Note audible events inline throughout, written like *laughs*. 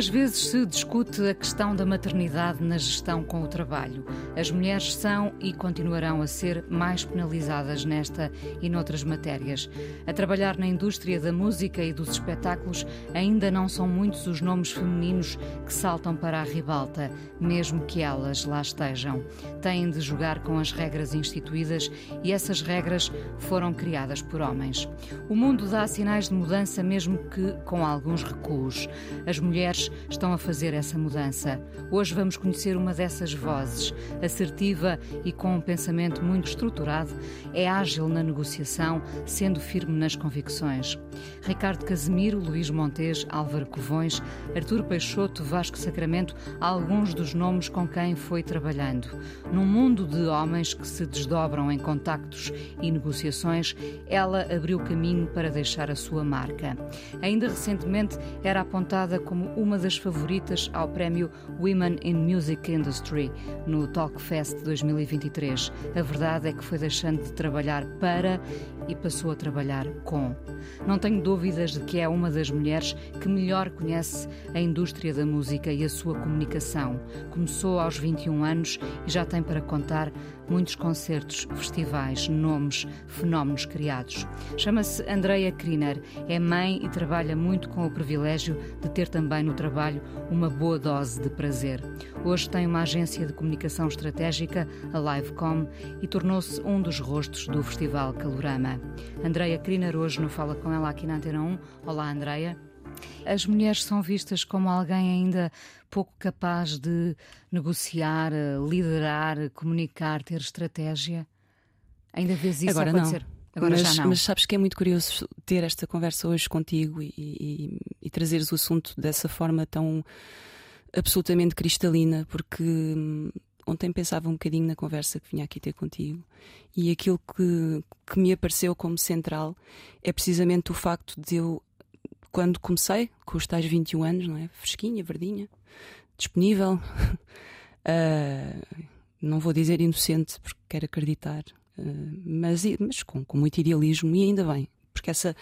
Muitas vezes se discute a questão da maternidade na gestão com o trabalho. As mulheres são e continuarão a ser mais penalizadas nesta e noutras matérias. A trabalhar na indústria da música e dos espetáculos, ainda não são muitos os nomes femininos que saltam para a ribalta, mesmo que elas lá estejam. Têm de jogar com as regras instituídas e essas regras foram criadas por homens. O mundo dá sinais de mudança, mesmo que com alguns recuos. As mulheres estão a fazer essa mudança. Hoje vamos conhecer uma dessas vozes, assertiva e com um pensamento muito estruturado, é ágil na negociação, sendo firme nas convicções. Ricardo Casemiro, Luís Montes, Álvaro Covões, Artur Peixoto, Vasco Sacramento, alguns dos nomes com quem foi trabalhando. Num mundo de homens que se desdobram em contactos e negociações, ela abriu caminho para deixar a sua marca. Ainda recentemente era apontada como uma das favoritas ao prémio Women in Music Industry no Talk Fest 2023. A verdade é que foi deixando de trabalhar para e passou a trabalhar com. Não tenho dúvidas de que é uma das mulheres que melhor conhece a indústria da música e a sua comunicação. Começou aos 21 anos e já tem para contar muitos concertos, festivais, nomes, fenómenos criados. Chama-se Andrea Kriner, é mãe e trabalha muito com o privilégio de ter também no trabalho uma boa dose de prazer. Hoje tem uma agência de comunicação estratégica, a Livecom, e tornou-se um dos rostos do Festival Calorama. Andrea Kriner hoje no Fala Com Ela aqui na Antena 1. Olá, Andrea. As mulheres são vistas como alguém ainda pouco capaz de negociar, liderar, comunicar, ter estratégia? Ainda vês isso Agora acontecer? Não. Agora mas, já não. mas sabes que é muito curioso ter esta conversa hoje contigo e, e, e trazeres o assunto dessa forma tão absolutamente cristalina, porque hum, ontem pensava um bocadinho na conversa que vinha aqui ter contigo e aquilo que, que me apareceu como central é precisamente o facto de eu, quando comecei, com os tais 21 anos, não é? Fresquinha, verdinha, disponível, uh, *laughs* não vou dizer inocente porque quero acreditar, uh, mas, mas com, com muito idealismo e ainda bem, porque essa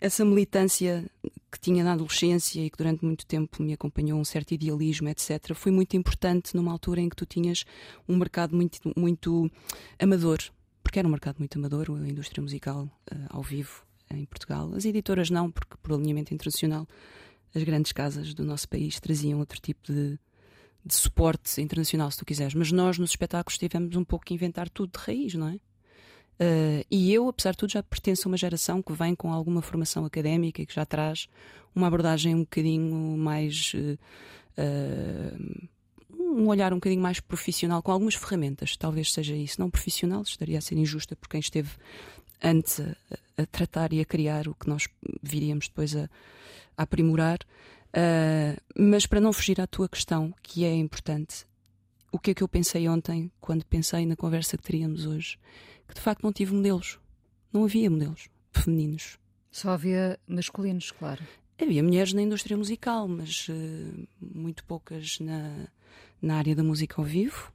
essa militância que tinha na adolescência e que durante muito tempo me acompanhou, um certo idealismo, etc., foi muito importante numa altura em que tu tinhas um mercado muito, muito amador, porque era um mercado muito amador, a indústria musical uh, ao vivo em Portugal. As editoras não, porque por alinhamento internacional as grandes casas do nosso país traziam outro tipo de, de suporte internacional, se tu quiseres. Mas nós, nos espetáculos, tivemos um pouco que inventar tudo de raiz, não é? Uh, e eu, apesar de tudo, já pertenço a uma geração que vem com alguma formação académica e que já traz uma abordagem um bocadinho mais. Uh, uh, um olhar um bocadinho mais profissional, com algumas ferramentas, talvez seja isso. Não profissional, estaria a ser injusta por quem esteve antes a, a tratar e a criar o que nós viríamos depois a, a aprimorar. mas para não fugir à tua questão, que é importante, o que é que eu pensei ontem quando pensei na conversa que teríamos hoje? Que de facto não tive modelos. Não havia modelos femininos. Só havia masculinos, claro. Havia mulheres na indústria musical, mas uh, muito poucas na, na área da música ao vivo.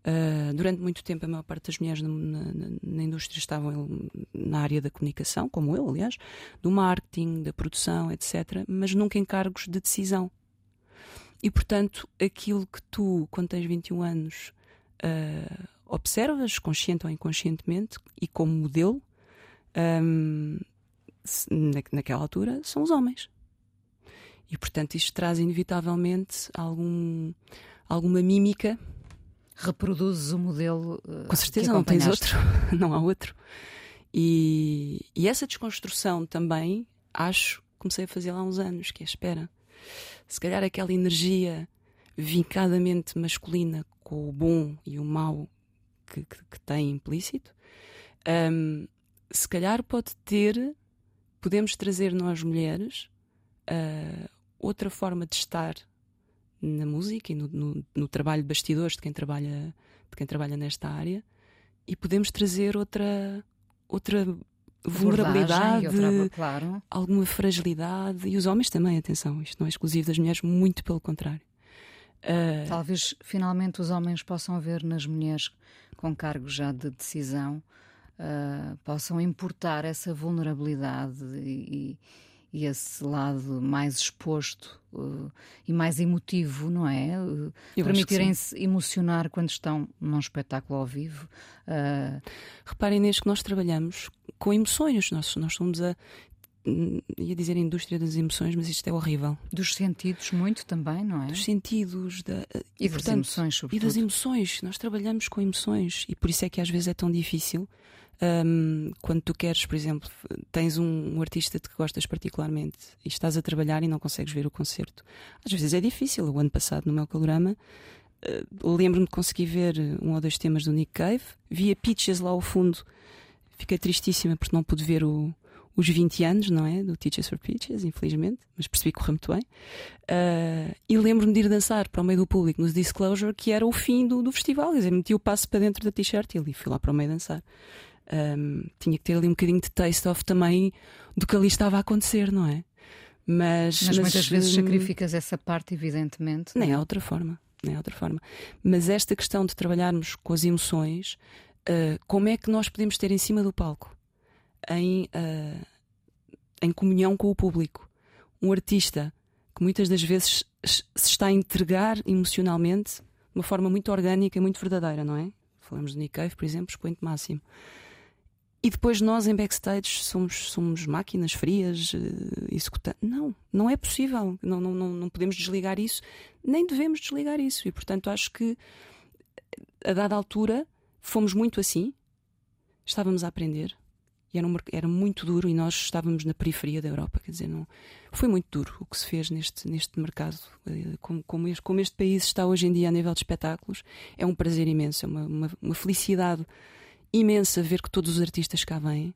Uh, durante muito tempo, a maior parte das mulheres na, na, na, indústria estavam na área da comunicação, como eu, aliás, do marketing, da produção, etc., mas nunca em cargos de decisão. E, portanto, aquilo que tu, quando tens 21 anos, uh, observas, consciente ou inconscientemente, e como modelo, um, na, naquela altura, são os homens. E, portanto, isto traz inevitavelmente algum, alguma mímica. Reproduzes o modelo. Uh, Com certeza, não tens outro, *laughs* não há outro. E, e essa desconstrução também, acho, comecei a fazer há uns anos, que é espera. Se calhar aquela energia vincadamente masculina com o bom e o mau que, que, que tem implícito, um, se calhar pode ter, podemos trazer nós mulheres uh, outra forma de estar na música e no, no, no, trabalho de bastidores de quem trabalha de quem trabalha nesta área e podemos trazer outra outra vulnerabilidade, outra, claro. alguma fragilidade e os homens também, atenção, isto não é exclusivo das mulheres, muito pelo contrário. Uh... Talvez finalmente os homens possam ver nas mulheres com cargos já de decisão uh, possam importar essa vulnerabilidade e, e esse lado mais exposto uh, e mais emotivo, não é? Uh, Permitirem-se emocionar quando estão num espetáculo ao vivo. Uh... Reparem nisso que nós trabalhamos com emoções, nós, nós somos a. Hum, ia dizer a indústria das emoções, mas isto é horrível. Dos sentidos, muito também, não é? Dos sentidos da, e, e portanto, das emoções, sobretudo. E das emoções. Nós trabalhamos com emoções e por isso é que às vezes é tão difícil um, quando tu queres, por exemplo, tens um, um, artista de que gostas particularmente e estás a trabalhar e não consegues ver o concerto. Às vezes é difícil. O ano passado, no meu calorama, uh, lembro-me de conseguir ver um ou dois temas do Nick Cave, via Pitches lá ao fundo. Fiquei tristíssima porque não pude ver o, os 20 anos, não é? Do Teachers for Pitches, infelizmente, mas percebi que correu muito bem. Uh, e lembro-me de ir dançar para o meio do público no Disclosure, que era o fim do, do festival. Quer dizer, meti o passo para dentro da t-shirt e ali fui lá para o meio dançar um, tinha que ter ali um bocadinho de taste of também do que ali estava a acontecer, não é? Mas, mas, mas muitas vezes hum, sacrificas essa parte, evidentemente. Nem há outra forma, nem há outra forma. Mas esta questão de trabalharmos com as emoções, uh, como é que nós podemos ter em cima do palco, em, uh, em comunhão com o público, um artista que muitas das vezes se está a entregar emocionalmente de uma forma muito orgânica e muito verdadeira, não é? Falamos de Nick Cave, por exemplo, expoente máximo. E depois nós em backstage somos, somos máquinas frias, uh, executando. Não, não é possível. Não, não, não, não podemos desligar isso, nem devemos desligar isso. E portanto acho que a dada altura fomos muito assim, estávamos a aprender. E era, um, era muito duro e nós estávamos na periferia da Europa, quer dizer, não, foi muito duro o que se fez neste, neste mercado. Eh, como, como, este, como este país está hoje em dia a nível de espetáculos, é um prazer imenso, é uma, uma, uma felicidade imensa ver que todos os artistas cá vêm.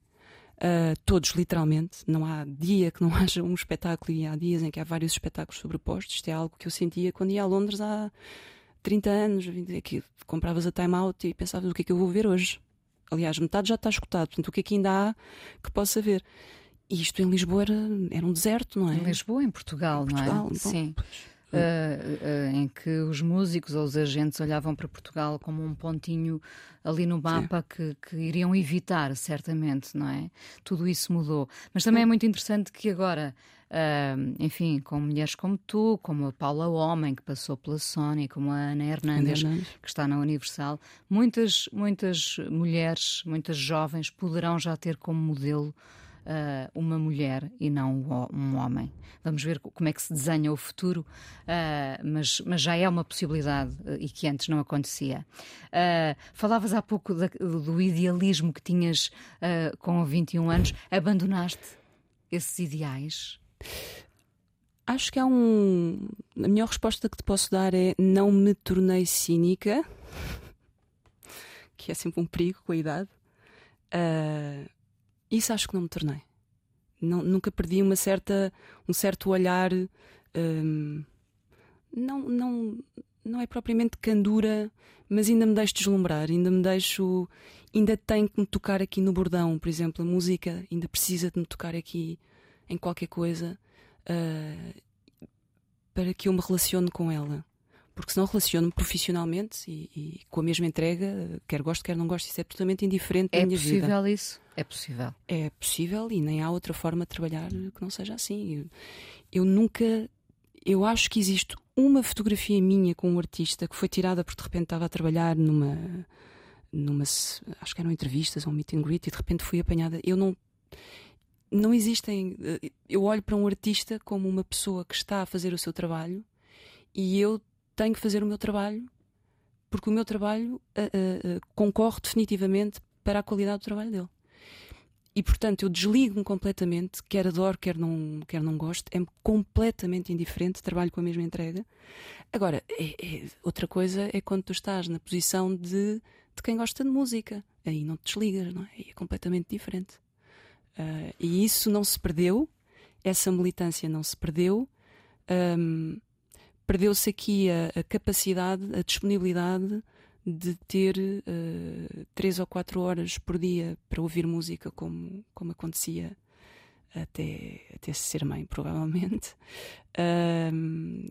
Uh, todos, literalmente. Não há dia que não *laughs* haja um espetáculo e há dias em que há vários espetáculos sobrepostos. Isto é algo que eu sentia quando ia a Londres há 30 anos. Que compravas a Time Out e pensavas o que é que eu vou ver hoje. Aliás, metade já está escutado. Portanto, o que é que ainda há que possa ver? E isto em Lisboa era, era um deserto, não é? Em Lisboa, em Portugal, em Portugal não é? Bom, Sim. Pois uh, uh, em que os músicos ou os agentes olhavam para Portugal como um pontinho ali no mapa que, que, iriam evitar, certamente, não é? Tudo isso mudou. Mas também é muito interessante que agora. Uh, enfim, com mulheres como tu, como a Paula Homem, que passou pela Sony, como a Ana Hernandes, que está na Universal, muitas, muitas mulheres, muitas jovens poderão já ter como modelo uh, uma mulher e não um homem. Vamos ver como é que se desenha o futuro, uh, mas, mas já é uma possibilidade uh, e que antes não acontecia. falavas há pouco da, do idealismo que tinhas com 21 anos. Abandonaste esses ideais? Acho que há um. A melhor resposta que te posso dar é não me tornei cínica, que é sempre um perigo com a idade. Uh, isso acho que não me tornei. Não, nunca perdi uma certa, um certo olhar. Hum, não, não, não é propriamente candura, mas ainda me deixo deslumbrar, ainda me deixo. Ainda tenho que me tocar aqui no bordão, por exemplo, a música ainda precisa de me tocar aqui em qualquer coisa uh, para que eu me relacione com ela porque senão relaciono-me profissionalmente e, e, com a mesma entrega, quer gosto, quer não gosto, isso é totalmente indiferente é minha vida. É possível isso? É possível. É possível e nem há outra forma de trabalhar que não seja assim. Eu, eu nunca. Eu acho que existe uma fotografia minha com um artista que foi tirada porque de repente estava a trabalhar numa. numa acho que eram entrevistas ou um meet and greet e de repente fui apanhada. Eu não. Não existem. Eu olho para um artista como uma pessoa que está a fazer o seu trabalho e eu tenho que fazer o meu trabalho, porque o meu trabalho uh, uh, concorre definitivamente para a qualidade do trabalho dele. E portanto eu desligo-me completamente, quer adoro, quer não, quer não gosto, é completamente indiferente, trabalho com a mesma entrega. Agora, é, é, outra coisa é quando tu estás na posição de, de quem gosta de música, aí não te desligas, não é? Aí é completamente diferente. Uh, e isso não se perdeu, essa militância não se perdeu, um, perdeu-se aqui a, a, capacidade, a disponibilidade de ter uh, três ou quatro horas por dia para ouvir música, como, como acontecia até, até ser mãe, provavelmente.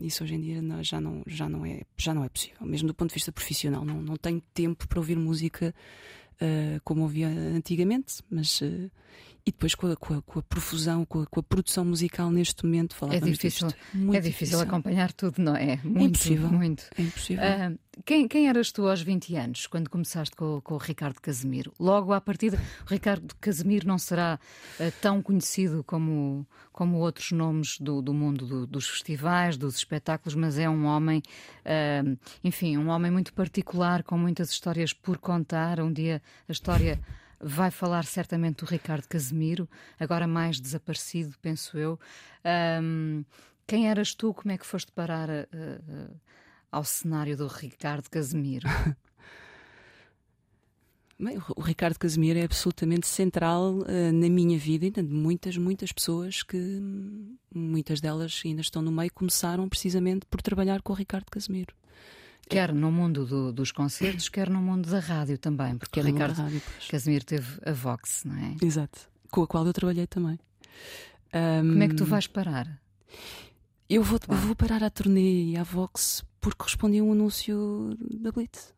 Isso hoje em dia não, já, não, já, não é, já não é possível, mesmo do ponto de vista profissional. Não, não tenho tempo para ouvir música uh, como ouvia antigamente, mas uh, e depois com a, com a, com a profusão, com a, com a, produção musical neste momento, é difícil, é difícil, acompanhar tudo, não é? Muito, é impossível. Muito. É impossível. Uh, quem, quem, eras tu aos 20 anos, quando começaste com, com o Ricardo Casemiro? Logo à partida, o Ricardo Casemiro não será uh, tão conhecido como, como outros nomes do, do mundo do, dos festivais, dos espetáculos, mas é um homem, uh, enfim, um homem muito particular, com muitas histórias por contar. Um dia a história vai falar certamente do Ricardo Casemiro, agora mais desaparecido, penso eu. Um, quem eras tu? Como é que foste parar uh, uh, ao cenário do Ricardo Casemiro? *laughs* Bem, o Ricardo Casemiro é absolutamente central uh, na minha vida e de muitas, muitas pessoas que, muitas delas ainda estão no meio, começaram precisamente por trabalhar com o Ricardo Casemiro. Quer no mundo do, dos concertos, quer no mundo da rádio também, porque o Ricardo rádio, Casimiro teve a Vox, não é? Exato, com a qual eu trabalhei também. Um, Como é que tu vais parar? Eu vou, vou parar a turnê e à Vox porque respondi a um anúncio da Blitz.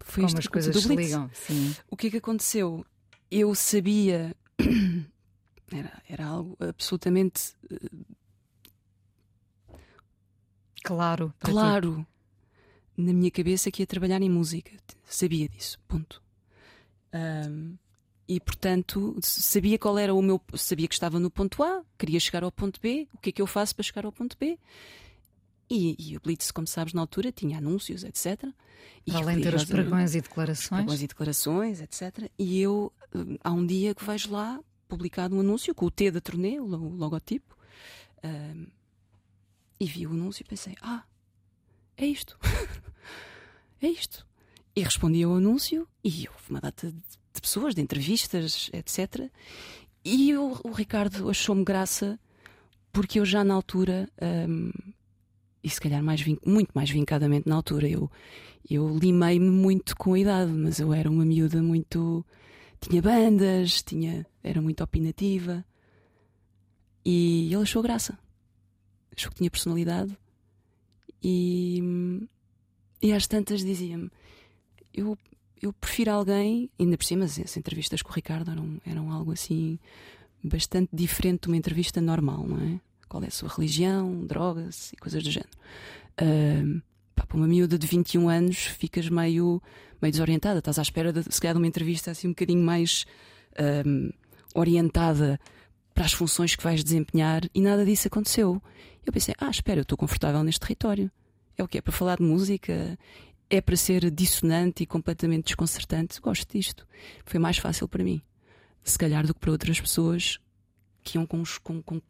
Foi Como as coisas se ligam, sim. O que é que aconteceu? Eu sabia. *coughs* Era, era algo absolutamente. Claro. Claro na minha cabeça que ia trabalhar em música. Sabia disso, ponto. Um, e portanto sabia qual era o meu. Sabia que estava no ponto A, queria chegar ao ponto B, o que é que eu faço para chegar ao ponto B? E, e o Blitz, como sabes, na altura tinha anúncios, etc. E Além de ter os pregões e declarações. Pregões e declarações, etc. E eu, há um dia que vejo lá publicado um anúncio com o T da turnê, o logotipo, um, e vi o anúncio e pensei: ah, é isto. *laughs* é isto. E respondi ao anúncio e houve uma data de pessoas, de entrevistas, etc. E o Ricardo achou-me graça porque eu já na altura, um, e se calhar mais muito mais vincadamente na altura, eu, eu limei-me muito com a idade, mas eu era uma miúda muito. tinha bandas, tinha, era muito opinativa. E ele achou graça. Achou que tinha personalidade e, e às tantas dizia-me: eu, eu prefiro alguém, ainda por cima, as entrevistas com o Ricardo eram, eram algo assim bastante diferente de uma entrevista normal, não é? Qual é a sua religião, drogas e coisas do género. Uh, pá, para uma miúda de 21 anos ficas meio, meio desorientada, estás à espera de, se calhar de uma entrevista assim um bocadinho mais orientada para as funções que vais desempenhar e nada disso aconteceu. Eu pensei, ah, espera, eu estou confortável neste território. É o que é para falar de música, é para ser dissonante e completamente desconcertante. Gosto disto. Foi mais fácil para mim, se calhar, do que para outras pessoas que iam com, com, com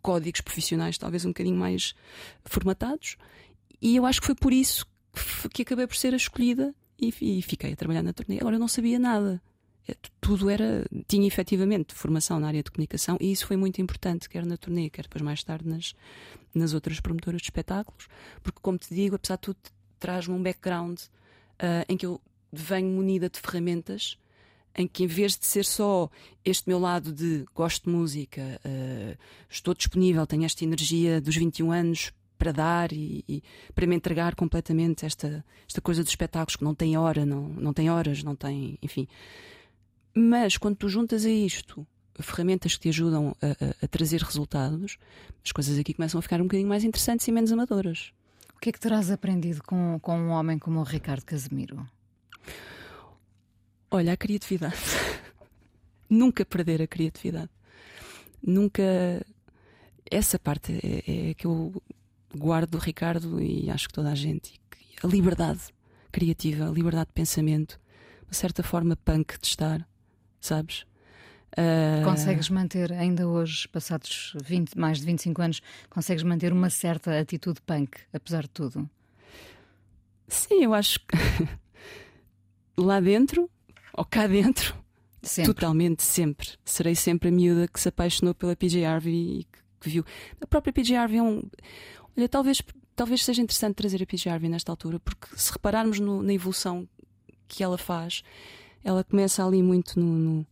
códigos profissionais talvez um bocadinho mais formatados. E eu acho que foi por isso que, acabei por ser a escolhida e, e fiquei a trabalhar na turnê. Agora eu não sabia nada. Tudo era. tinha efetivamente formação na área de comunicação e isso foi muito importante, quer na turnê, quer depois mais tarde nas, nas outras promotoras de espetáculos, porque, como te digo, apesar de tudo, traz-me um background uh, em que eu venho munida de ferramentas em que, em vez de ser só este meu lado de gosto de música, uh, estou disponível, tenho esta energia dos 21 anos para dar e, e, para me entregar completamente esta, esta coisa dos espetáculos que não tem hora, não, não tem horas, não tem, enfim. Mas quando tu juntas a isto ferramentas que te ajudam a, a, a, trazer resultados, as coisas aqui começam a ficar um bocadinho mais interessantes e menos amadoras. O que é que terás aprendido com, com um homem como o Ricardo Casemiro? Olha, a criatividade. *laughs* Nunca perder a criatividade. Nunca. Essa parte é, é que eu guardo do Ricardo e acho que toda a gente. A liberdade criativa, a liberdade de pensamento, uma certa forma punk de estar sabes? Uh... Consegues manter, ainda hoje, passados 20, mais de 25 anos, consegues manter uma certa atitude punk, apesar de tudo? Sim, eu acho que *laughs* lá dentro, ou cá dentro, sempre. totalmente, sempre. Serei sempre a miúda que se apaixonou pela PJ Harvey e que que viu. A própria PJ Harvey é um. Olha, talvez, talvez seja interessante trazer a PJ Harvey nesta altura, porque se repararmos no, na evolução que ela faz, ela começa ali muito no,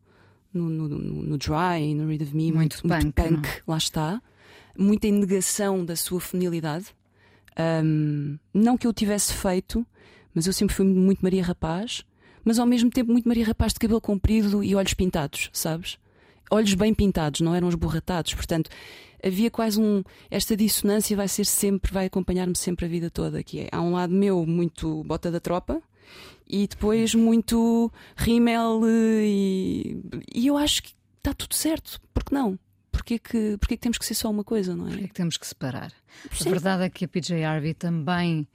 no, no, no, no Dry, no Read of Me, muito, muito punk, punk lá está. Muita negação da sua feminilidade. Um, não que eu tivesse feito, mas eu sempre fui muito Maria Rapaz, mas ao mesmo tempo muito Maria Rapaz de cabelo comprido e olhos pintados, sabes? Olhos bem pintados, não eram esborratados, portanto havia quase um. Esta dissonância vai ser sempre, vai acompanhar-me sempre a vida toda. Que é, há um lado meu muito bota da tropa e depois muito rímel e, e eu acho que está tudo certo. Porque não? Porquê que, porquê que temos que ser só uma coisa, não é? Porquê que temos que separar? Sim. A verdade é que a PJ Harvey também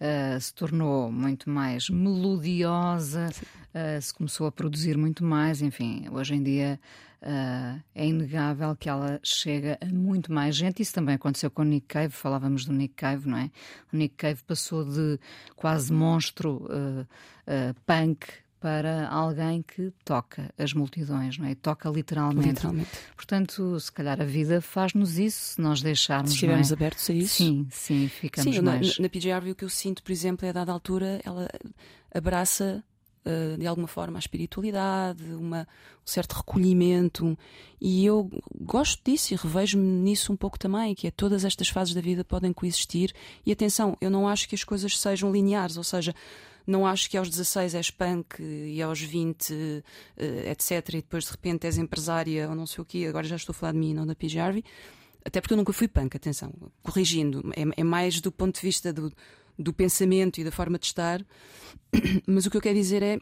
uh, se tornou muito mais melodiosa, uh, se começou a produzir muito mais, enfim, hoje em dia uh, é inegável que ela chega a muito mais gente. Isso também aconteceu com o Nick Cave, falávamos do Nick Cave, não é? O Nick Cave passou de quase monstro punk para alguém que toca as multidões, não é? Toca literalmente. Literalmente. Portanto, se calhar a vida faz-nos isso se nós deixarmos. Se estivermos é? abertos a isso. Sim, sim, ficamos sim, mais. Na, na PJ Harvey o que eu sinto, por exemplo, é a dada altura ela abraça uh, de alguma forma a espiritualidade, uma, um certo recolhimento, e eu gosto disso e revejo-me nisso um pouco também, que é todas estas fases da vida podem coexistir. E atenção, eu não acho que as coisas sejam lineares, ou seja, não acho que aos 16 és punk e aos 20, uh, etc. E depois de repente és empresária ou não sei o quê. Agora já estou a falar de mim, não da Harvey. Até porque eu nunca fui punk, atenção, corrigindo. É, é mais do ponto de vista do, do pensamento e da forma de estar. *clears throat* Mas o que eu quero dizer é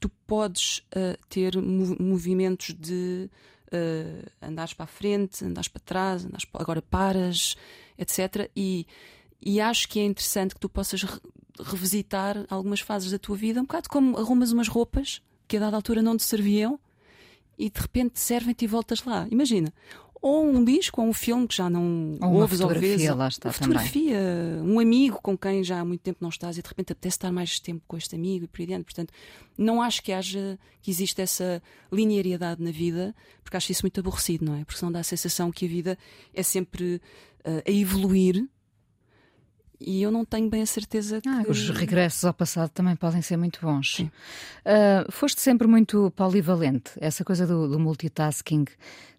tu podes uh, ter mov movimentos de uh, andares para a frente, andares para trás, andares para... agora paras, etc. E, e acho que é interessante que tu possas re revisitar algumas fases da tua vida, um bocado como arrumas umas roupas que a dada altura não te serviam e de repente servem-te e voltas lá. Imagina, ou um disco, ou um filme que já não ou ouves ou fotografia, vezes. lá está uma fotografia, um amigo com quem já há muito tempo não estás e de repente apetece estar mais tempo com este amigo e por aí diante. Portanto, não acho que haja, que existe essa linearidade na vida, porque acho isso muito aborrecido, não é? Porque senão dá a sensação que a vida é sempre uh, a evoluir e eu não tenho bem a certeza que. Ah, os regressos ao passado também podem ser muito bons. Uh, foste sempre muito polivalente, essa coisa do, do, multitasking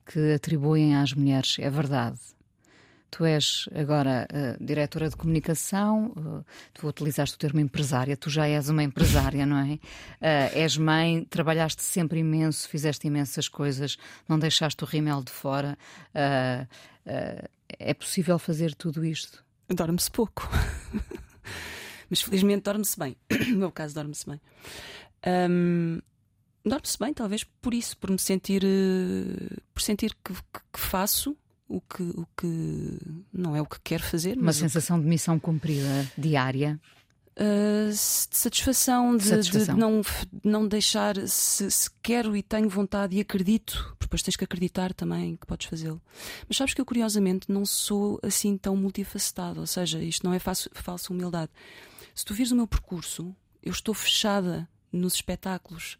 que atribuem às mulheres, é verdade. Tu és agora uh, diretora de comunicação, uh, tu utilizaste o termo empresária, tu já és uma empresária, não é? és mãe, trabalhaste sempre imenso, fizeste imensas coisas, não deixaste o rímel de fora. é possível fazer tudo isto? dorme-se pouco. *laughs* Mas felizmente dorme-se bem. *coughs* No meu caso, dorme-se bem. Um, dorme-se bem, talvez por isso, por me sentir, uh, por sentir que, que, que, faço o que, o que não é o que quero fazer. Uma sensação que... de missão cumprida diária. Uh, de satisfação, de, satisfação. de, não, não deixar se, se, quero e tenho vontade e acredito, depois tens que acreditar também que podes fazê-lo. Mas sabes que eu, curiosamente, não sou assim tão multifacetado, ou seja, isto não é falso, falsa humildade. Se tu vires o meu percurso, eu estou fechada nos espetáculos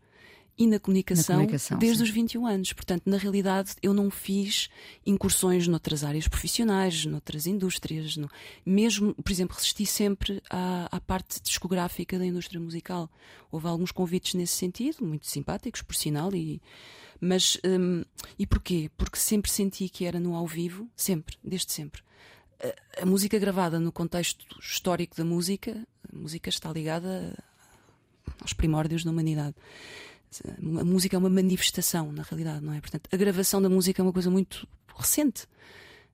e na comunicação, na comunicação desde sim. os 21 anos. Portanto, na realidade, eu não fiz incursões noutras áreas profissionais, noutras indústrias. No... Mesmo, por exemplo, resisti sempre à, à, parte discográfica da indústria musical. Houve alguns convites nesse sentido, muito simpáticos, por sinal. E... Mas, hum, e porquê? Porque sempre senti que era no ao vivo, sempre, desde sempre. A, a música gravada no contexto histórico da música, a música está ligada aos primórdios da humanidade a música é uma manifestação, na realidade, não é? Portanto, a gravação da música é uma coisa muito recente.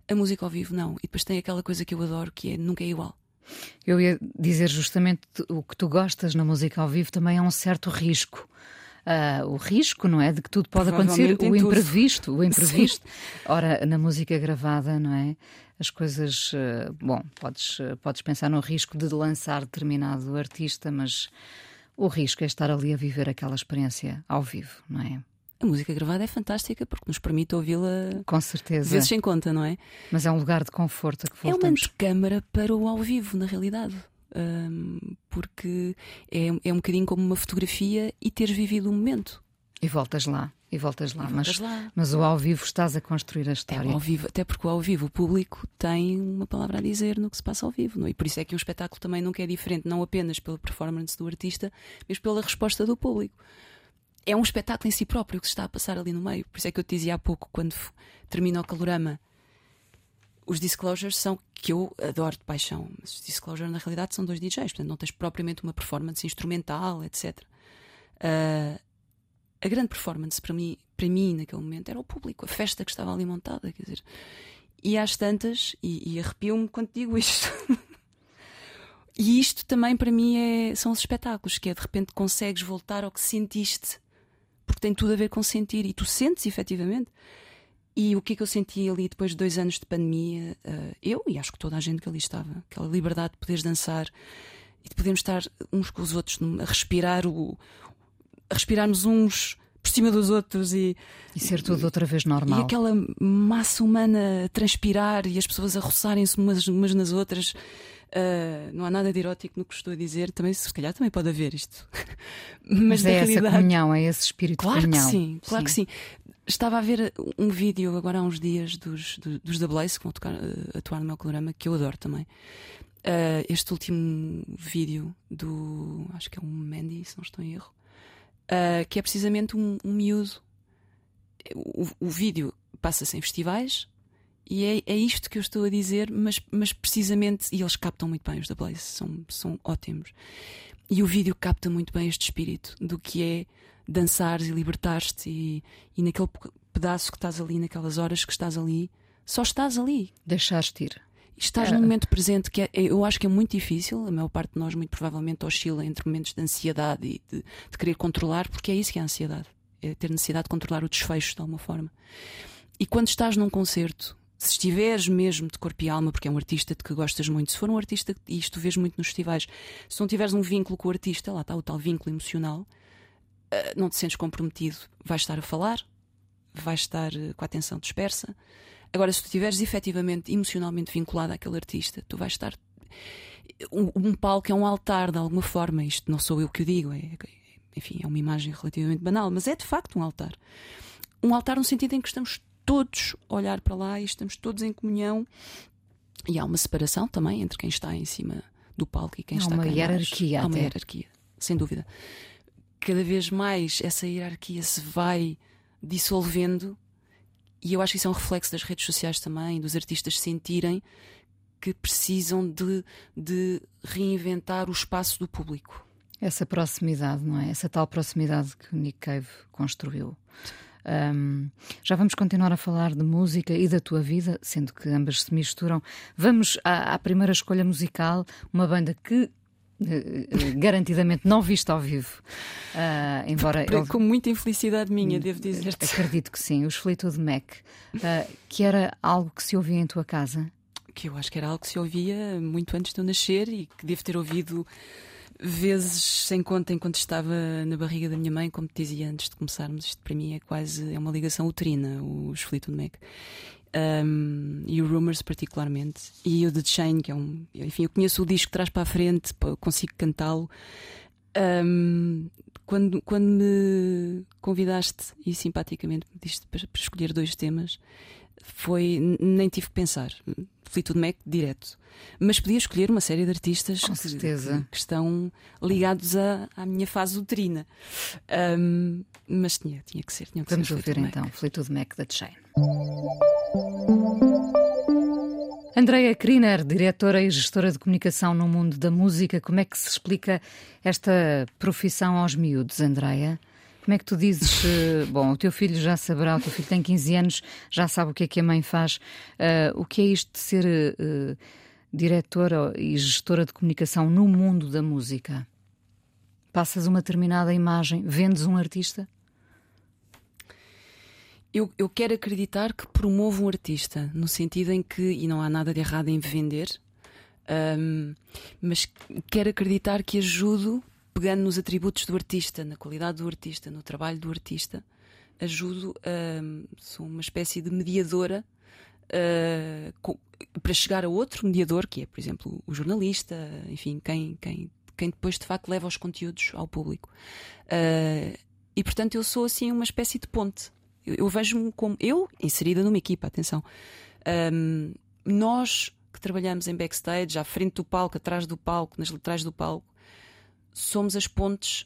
A música ao vivo, não. E depois tem aquela coisa que eu adoro, que é nunca é igual. Eu ia dizer justamente o que tu gostas na música ao vivo também é um certo risco. Uh, o risco, não é? De que tudo pode acontecer, o imprevisto, o *laughs* imprevisto. Sim. Ora, na música gravada, não é? As coisas. Uh, bom, podes, uh, podes pensar no risco de lançar determinado artista, mas o risco é estar ali a viver aquela experiência ao vivo, não é? A música gravada é fantástica porque nos permite ouvi-la com certeza vezes sem conta, não é? Mas é um lugar de conforto a que voltamos. É uma câmara para o ao vivo, na realidade. Um, porque é, é um bocadinho como uma fotografia e teres vivido um momento. E voltas lá. E voltas lá, E mas, voltas lá. mas o ao vivo estás a construir a É história. o ao vivo, até porque o ao vivo o público tem uma palavra a dizer no que se passa ao vivo, não é? E por isso é que um espetáculo também nunca é diferente, não apenas pela performance do artista, mas pela resposta do público. É um espetáculo em si próprio que se está a passar ali no meio. Por isso é que eu te dizia há pouco, quando termina o calorama, os disclosures são que eu adoro de paixão, mas os disclosures na realidade são dois DJs, portanto não tens propriamente uma performance instrumental, etc. Ah, a grande performance para mim, para mim naquele momento era o público, a festa que estava ali montada, quer dizer. E às tantas, e, e arrepio-me quando digo isto. *laughs* e isto também para mim é, são os espetáculos, que é de repente consegues voltar ao que sentiste, porque tem tudo a ver com sentir, e tu sentes efetivamente. E o que é que eu senti ali depois de dois anos de pandemia? eh, eu e acho que toda a gente que ali estava, aquela liberdade de poderes dançar e de podermos estar uns com os outros a respirar o, respirarmos uns por cima dos outros e, E ser tudo outra vez e normal. aquela massa humana a transpirar e as pessoas a roçarem-se umas, umas nas outras. Ah, não há nada de erótico no que estou a dizer, também, se calhar também pode haver isto. *laughs* Mas, Mas é essa realidade. comunhão, é esse espírito Claro de que comunhão. sim, claro que sim. Estava a ver um vídeo agora há uns dias dos, do- dos The Blaze que vão tocar, eh, atuar no meu programa, que eu adoro também. Ah, este último vídeo do. Acho que é um Mandy, se não estou em erro. Ah, que é precisamente um, um miúdo. O, o vídeo passa-se em festivais e é, é isto que eu estou a dizer, mas, mas precisamente. E eles captam muito bem, os The Blaze, são, são ótimos. E o vídeo capta muito bem este espírito do que é dançares e libertar-te e, e naquele pe- pedaço que estás ali, naquelas horas que estás ali, só estás ali. Deixaste ir. Estás É. num momento presente que é- é- eu acho que é muito difícil. A maior parte de nós, muito provavelmente, oscila entre momentos de ansiedade e de, de querer controlar, porque é isso que é a ansiedade. É ter necessidade de controlar o desfecho de alguma forma. E quando estás num concerto, se estiveres mesmo de corpo e alma, porque é um artista de que gostas muito, se for um artista, e isto vês muito nos festivais, se não tiveres um vínculo com o artista, lá está o tal vínculo emocional, eh, não te sentes comprometido, vais estar a falar, vais estar eh, com a atenção dispersa. Agora, se tu estiveres efetivamente emocionalmente vinculado àquele artista, tu vais estar. Um, um palco é um altar de alguma forma, isto não sou eu que o digo, é, enfim, é uma imagem relativamente banal, mas é de facto um altar. Um altar no sentido em que estamos todos a olhar para lá e estamos todos em comunhão e há uma separação também entre quem está em cima do palco e quem Há está uma cá em baixo. hierarquia Há uma hierarquia, sem dúvida. Cada vez mais essa hierarquia se vai dissolvendo e eu acho que isso é um reflexo das redes sociais também, dos artistas sentirem que precisam de, de reinventar o espaço do público. Essa proximidade, não é? Essa tal proximidade que o Nick Cave construiu. Ahm, já vamos continuar a falar de música e da tua vida, sendo que ambas se misturam. Vamos à, à primeira escolha musical, uma banda que garantidamente não viste ao vivo. Ah, embora Com muita infelicidade minha, devo dizer-te. acredito que sim, os Fleetwood Mac, ah, que era algo que se ouvia em tua casa. Que eu acho que era algo que se ouvia muito antes de eu nascer e que devo ter ouvido vezes sem conta enquanto estava na barriga da minha mãe, como te dizia antes de começarmos. Isto para mim é quase é uma ligação uterina, os Fleetwood Mac. Um, e o Rumors particularmente e o The Chain que é um enfim eu conheço o disco trás para a frente consigo cantá-lo. Um, quando, quando me convidaste e simpaticamente me diste para, para escolher dois temas foi nem tive que pensar Fleetwood Mac direto mas podia escolher uma série de artistas Com que, certeza. que- estão ligados à, à minha fase uterina Um, mas tinha, tinha que ser tinha que Vamos ser ouvir Mac. então Fleetwood Mac da Chain. Andreia Kriner, diretora e gestora de comunicação no mundo da música, como é que se explica esta profissão aos miúdos, Andreia? Como é que tu dizes, bom, o teu filho já saberá, o teu filho tem 15 anos, já sabe o que é que a mãe faz. eh, o que é isto de ser eh, diretora e gestora de comunicação no mundo da música? Passas uma determinada imagem, vendes um artista? Eu, eu quero acreditar que promovo um artista, no sentido em que, e não há nada de errado em vender, hum, mas quero acreditar que ajudo, pegando nos atributos do artista, na qualidade do artista, no trabalho do artista, ajudo, hum, sou uma espécie de mediadora uh, co- para chegar a outro mediador, que é, por exemplo, o jornalista, enfim, quem, quem, quem depois de facto leva os conteúdos ao público. Uh, E portanto eu sou assim uma espécie de ponte. Eu, eu vejo-me como eu, inserida numa equipa, atenção. Um, nós que trabalhamos em backstage, à frente do palco, atrás do palco, nas laterais do palco, somos as pontes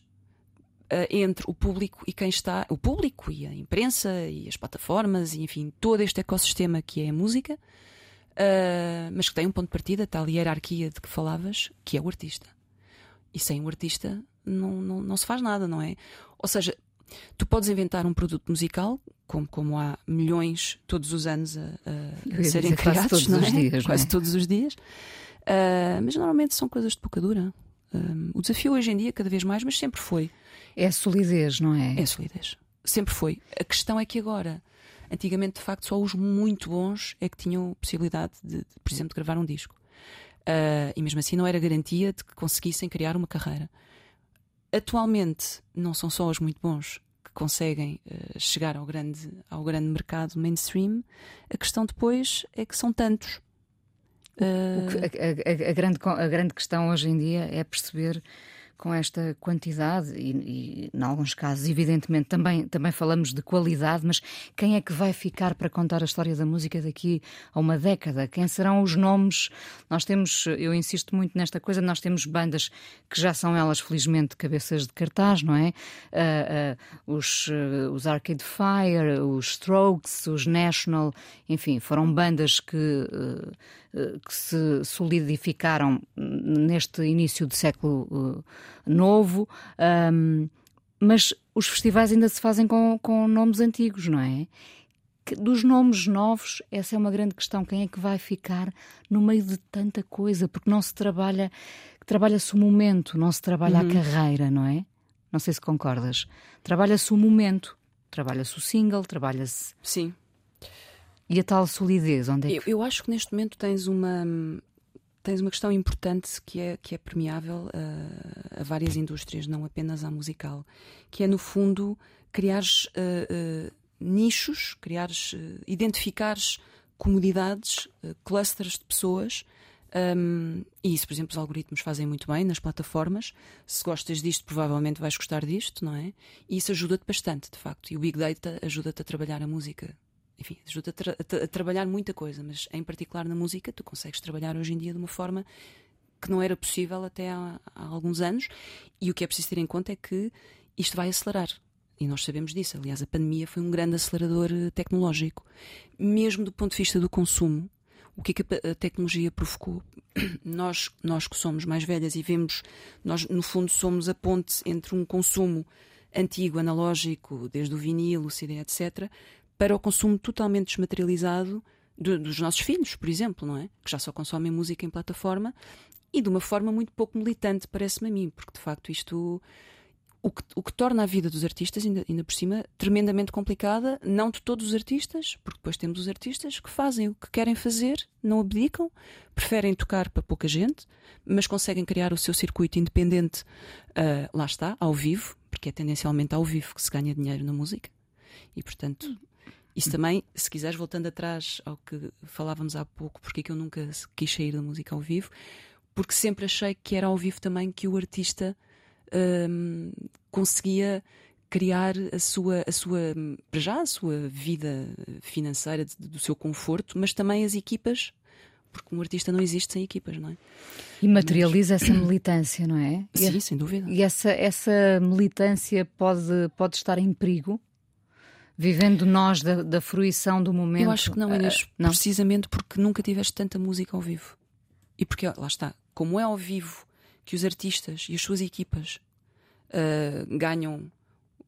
uh, entre o público e quem está, o público e a imprensa e as plataformas, e enfim, todo este ecossistema que é a música, uh, mas que tem um ponto de partida, tal hierarquia de que falavas, que é o artista. E sem o artista não, não, não se faz nada, não é? Ou seja, tu podes inventar um produto musical, como, como há milhões todos os anos a, a, a serem criados, todos não é? dias, quase é? todos os dias, uh, mas normalmente são coisas de pouca dura. Um, o desafio hoje em dia, cada vez mais, mas sempre foi. É a solidez, não é? É a solidez. Sempre foi. A questão é que agora, antigamente, de facto, só os muito bons é que tinham possibilidade de, de por exemplo, de gravar um disco. Uh, e mesmo assim não era garantia de que conseguissem criar uma carreira. Atualmente, não são só os muito bons que conseguem uh, chegar ao grande, ao grande mercado mainstream. A questão depois é que são tantos. A, a, a, grande, a grande questão hoje em dia é perceber com esta quantidade e, e, em alguns casos, evidentemente, também, também falamos de qualidade, mas quem é que vai ficar para contar a história da música daqui a uma década? Quem serão os nomes? Nós temos, eu insisto muito nesta coisa, nós temos bandas que já são elas, felizmente, cabeças de cartaz, não é? Uh, uh, os, uh, os Arcade Fire, os Strokes, os National, enfim, foram bandas que que se solidificaram neste início do século novo, um, mas os festivais ainda se fazem com, com nomes antigos, não é? Dos nomes novos, essa é uma grande questão. Quem é que vai ficar no meio de tanta coisa? Porque não se trabalha, trabalha-se o momento, não se trabalha uhum. a carreira, não é? Não sei se concordas. Trabalha-se o momento, trabalha-se o single, trabalha-se. Sim. E a tal solidez, onde é que... eu, eu acho que neste momento tens uma tens uma questão importante que é que é permeável a, a várias indústrias, não apenas à musical, que é no fundo criares uh, uh, nichos, criares, uh, identificares comunidades, clusters de pessoas. Um, e isso, por exemplo, os algoritmos fazem muito bem nas plataformas. Se gostas disto, provavelmente vais gostar disto, não é? E isso ajuda-te bastante, de facto. E o Big Data ajuda-te a trabalhar a música enfim, ajuda a, tra a, trabalhar muita coisa, mas em particular na música, tu consegues trabalhar hoje em dia de uma forma que não era possível até há, há alguns anos. E o que é preciso ter em conta é que isto vai acelerar. E nós sabemos disso. Aliás, a pandemia foi um grande acelerador eh, tecnológico. Mesmo do ponto de vista do consumo, o que é que a tecnologia provocou? *coughs* Nós, nós que somos mais velhas e vemos, nós no fundo somos a ponte entre um consumo antigo, analógico, desde o vinil, o CD, etc., para o consumo totalmente desmaterializado de, dos nossos filhos, por exemplo, não é? Que já só consomem música em plataforma e de uma forma muito pouco militante, parece-me a mim, porque de facto isto. O que, o que torna a vida dos artistas, ainda, ainda por cima, tremendamente complicada, não de todos os artistas, porque depois temos os artistas que fazem o que querem fazer, não abdicam, preferem tocar para pouca gente, mas conseguem criar o seu circuito independente, uh, lá está, ao vivo, porque é tendencialmente ao vivo que se ganha dinheiro na música. E, portanto, isso também, se quiseres, voltando atrás ao que falávamos há pouco, porque é que eu nunca quis sair da música ao vivo, porque sempre achei que era ao vivo também que o artista hum, conseguia criar a sua, a sua, para já, a sua vida financeira, do seu conforto, mas também as equipas, porque um artista não existe sem equipas, não é? E materializa mas... essa militância, não é? Sim, e, sem dúvida. E essa, essa militância pode, pode estar em perigo? Vivendo nós da, da, fruição do momento? Eu acho que não, Inês, uh, não, precisamente porque nunca tiveste tanta música ao vivo. E porque, lá está, como é ao vivo que os artistas e as suas equipas uh, ganham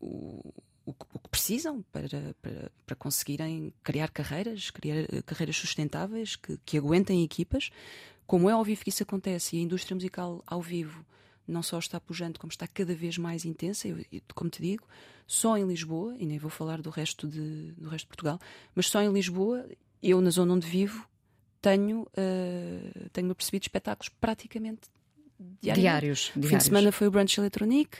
o, o, o, que precisam para, para, para conseguirem criar carreiras, criar carreiras sustentáveis que, que aguentem equipas, como é ao vivo que isso acontece e a indústria musical ao vivo não só está pujante, como está cada vez mais intensa. Eu, como te digo, só em Lisboa, e nem vou falar do resto de, do resto de Portugal, mas só em Lisboa, eu na zona onde vivo, tenho, uh, tenho percebido espetáculos praticamente diários. Diários. Fim de semana foi o Brunch Electronic,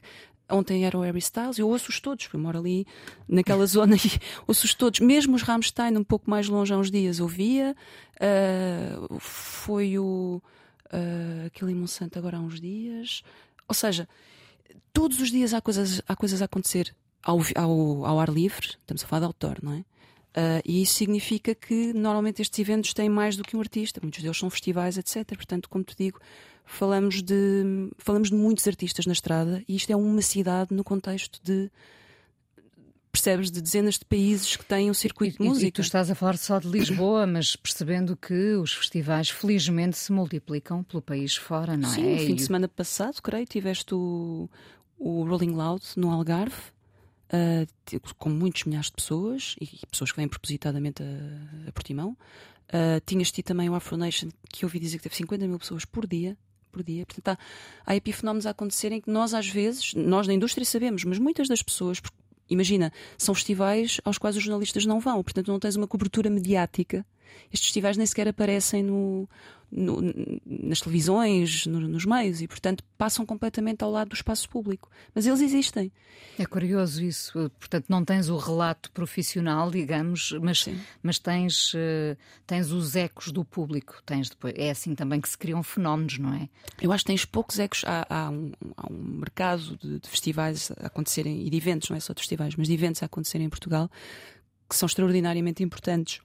Ontem era o Harry Styles, eu ouço-os todos, eu moro ali naquela *laughs* zona e ouço-os todos, mesmo os Rammstein, um pouco mais longe há uns dias, ouvia. Uh, foi o uh, aquele em Monsanto agora há uns dias. Ou seja, todos os dias há coisas, há coisas a acontecer ao, ao, ao ar livre, estamos a falar de autor, não é? Uh, e isso significa que normalmente estes eventos têm mais do que um artista, muitos deles são festivais, etc. Portanto, como te digo, falamos de, falamos de muitos artistas na estrada e isto é uma cidade no contexto de percebes de dezenas de países que têm um circuito e, de música. E tu estás a falar só de Lisboa, *coughs* mas percebendo que os festivais felizmente se multiplicam pelo país fora, não Sim, é? Sim, no fim de semana passado, creio, tiveste o, o Rolling Loud no Algarve, uh, com muitos milhares de pessoas e, e pessoas que vêm propositadamente a, a Portimão. Uh, tinhas tido também o Afro Nation, que ouvi dizer que teve 50 mil pessoas por dia. Por dia. Portanto, há, há epifenómenos a acontecerem que nós, às vezes, nós da indústria sabemos, mas muitas das pessoas, imagina, são festivais aos quais os jornalistas não vão, portanto não tens uma cobertura mediática. Estes festivais nem sequer aparecem no, no, nas televisões, no, nos meios e, portanto, passam completamente ao lado do espaço público. Mas eles existem. É curioso isso. Portanto, não tens o relato profissional, digamos, mas, mas tens, uh, tens os ecos do público. Tens depois, é assim também que se criam fenómenos, não é? Eu acho que tens poucos ecos. Há, há, um, há um, mercado de, de, festivais a acontecerem, e de eventos, não é só de festivais, mas de eventos a acontecerem em Portugal, que são extraordinariamente importantes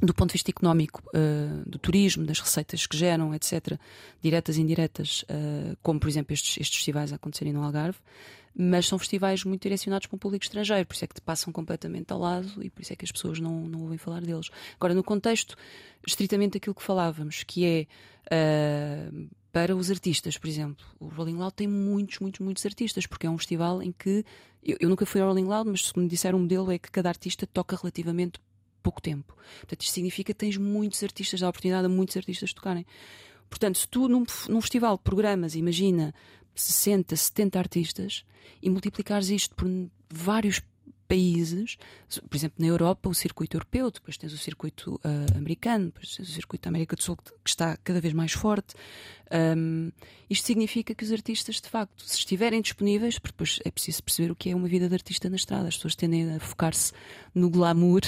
do ponto de vista económico, uh, do turismo, das receitas que geram, etc., diretas e indiretas, uh, como por exemplo estes, estes festivais a acontecerem no Algarve, mas são festivais muito direcionados para um público estrangeiro, por isso é que te passam completamente ao lado e por isso é que as pessoas não, não ouvem falar deles. Agora, no contexto estritamente daquilo que falávamos, que é uh, para os artistas, por exemplo, o Rolling Loud tem muitos, muitos, muitos artistas, porque é um festival em que eu, eu nunca fui ao Rolling Loud, mas se me disser um modelo é que cada artista toca relativamente pouco tempo. Portanto, isto significa que tens muitos artistas, dá oportunidade a muitos artistas tocarem. Portanto, se tu num, num festival programas, imagina 60, 70 artistas e multiplicares isto por vários países, por exemplo, na Europa, o circuito europeu, depois tens o circuito uh, americano, depois tens o circuito da América do Sul, que está cada vez mais forte. Um, isto significa que os artistas, de facto, se estiverem disponíveis, porque depois é preciso perceber o que é uma vida de artista na estrada, as pessoas tendem a focar-se no glamour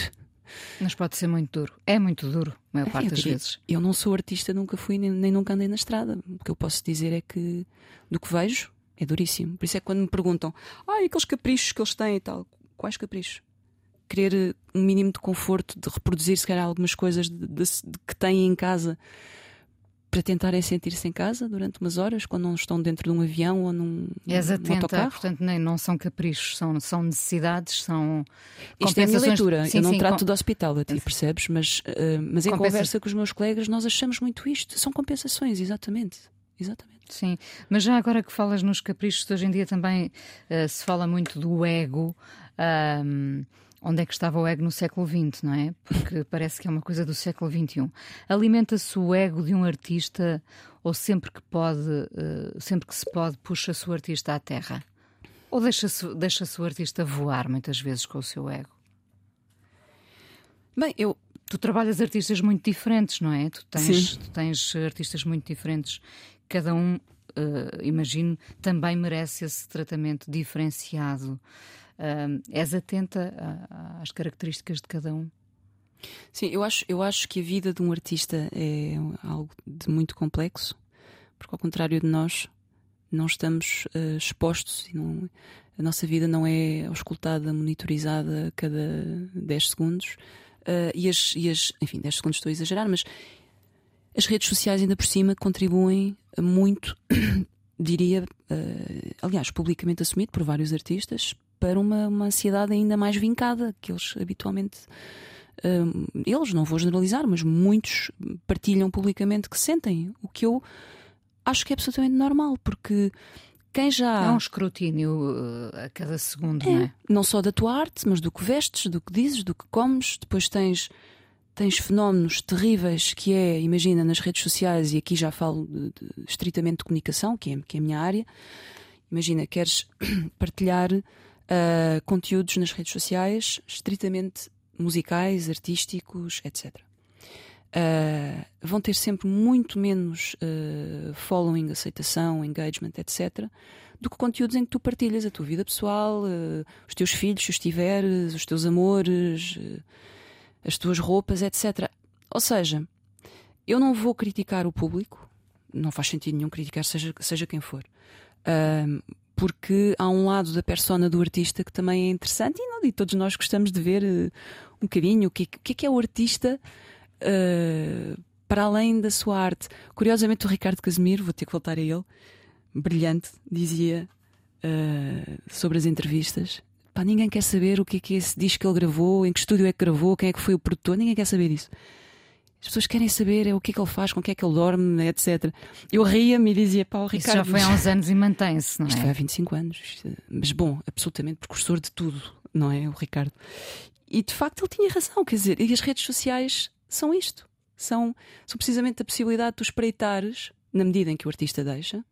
mas pode ser muito duro. É muito duro, a maior parte das vezes. Eu não sou artista, nunca fui, nem, nem, nunca andei na estrada. O que eu posso dizer é que do que vejo é duríssimo. Por isso é que quando me perguntam, ah, aqueles caprichos que eles têm e tal, quais caprichos? Querer eh, um mínimo de conforto, de reproduzir se calhar algumas coisas de, de, de que têm em casa para tentarem sentir-se em casa durante umas horas, quando não estão dentro de um avião ou num És atenta, autocarro. portanto, nem, não são caprichos, são, são necessidades, são Isto é a minha leitura, sim, eu não sim, trato com... do hospital a ti, percebes? Mas, uh, mas em Compensa... conversa com os meus colegas nós achamos muito isto, são compensações, exatamente. Exatamente. Sim, mas já agora que falas nos caprichos, hoje em dia também uh, se fala muito do ego. Onde é que estava o ego no século XX, não é? Porque *laughs* parece que é uma coisa do século XXI. Alimenta-se o ego de um artista ou sempre que pode, uh, sempre que se pode, puxa-se o artista à terra? Ou deixa-se deixa o artista voar muitas vezes com o seu ego? Bem, eu. Tu trabalhas artistas muito diferentes, não é? Tu tens, tu tens artistas muito diferentes. Cada um, uh, imagino, também merece esse tratamento diferenciado. Uh, és atenta a, às características de cada um? Sim, eu acho, eu acho que a vida de um artista é algo de muito complexo, porque ao contrário de nós, não estamos uh, expostos não, a nossa vida não é auscultada, monitorizada a cada 10 segundos. Uh, e, as, e as, enfim, 10 segundos estou a exagerar, mas as redes sociais ainda por cima contribuem muito, *coughs* diria, uh, aliás, publicamente assumido por vários artistas, para uma, uma ansiedade ainda mais vincada que eles habitualmente. Um, eles, não vou generalizar, mas muitos partilham publicamente que sentem, o que eu acho que é absolutamente normal, porque quem já. É um escrutínio uh, a cada segundo, é, não é? Não só da tua arte, mas do que vestes, do que dizes, do que comes. Depois tens, tens fenómenos terríveis que é, imagina, nas redes sociais, e aqui já falo de, de, estritamente de comunicação, que é, que é a minha área. Imagina, queres *clears throat* partilhar uh, conteúdos nas redes sociais, estritamente musicais, artísticos, etc. Uh, vão ter sempre muito menos uh, following, aceitação, engagement, etc., do que conteúdos em que tu partilhas a tua vida pessoal, uh, os teus filhos, se os tiveres, os teus amores, as tuas roupas, etc. Ou seja, eu não vou criticar o público, não faz sentido nenhum criticar, seja, seja quem for porque há um lado da persona do artista que também é interessante e, não, e todos nós gostamos de ver uh, um bocadinho o que, o que é que é o artista uh, para além da sua arte. Curiosamente, o Ricardo Casimiro, vou ter que voltar a ele, brilhante, dizia uh, sobre as entrevistas. Pá, ninguém quer saber o que é que é esse disco que ele gravou, em que estúdio é que gravou, quem é que foi o produtor, ninguém quer saber isso. As pessoas querem saber é o que é que ele faz, com o que é que ele dorme, etc. Eu ria-me e dizia, pá, o Ricardo. Isso já foi há uns anos e mantém-se, não é? Isto foi há 25 anos. Mas bom, absolutamente precursor de tudo, não é? O Ricardo. E de facto ele tinha razão, quer dizer, e as redes sociais são isto. São, são precisamente a possibilidade de tu espreitares, na medida em que o artista deixa,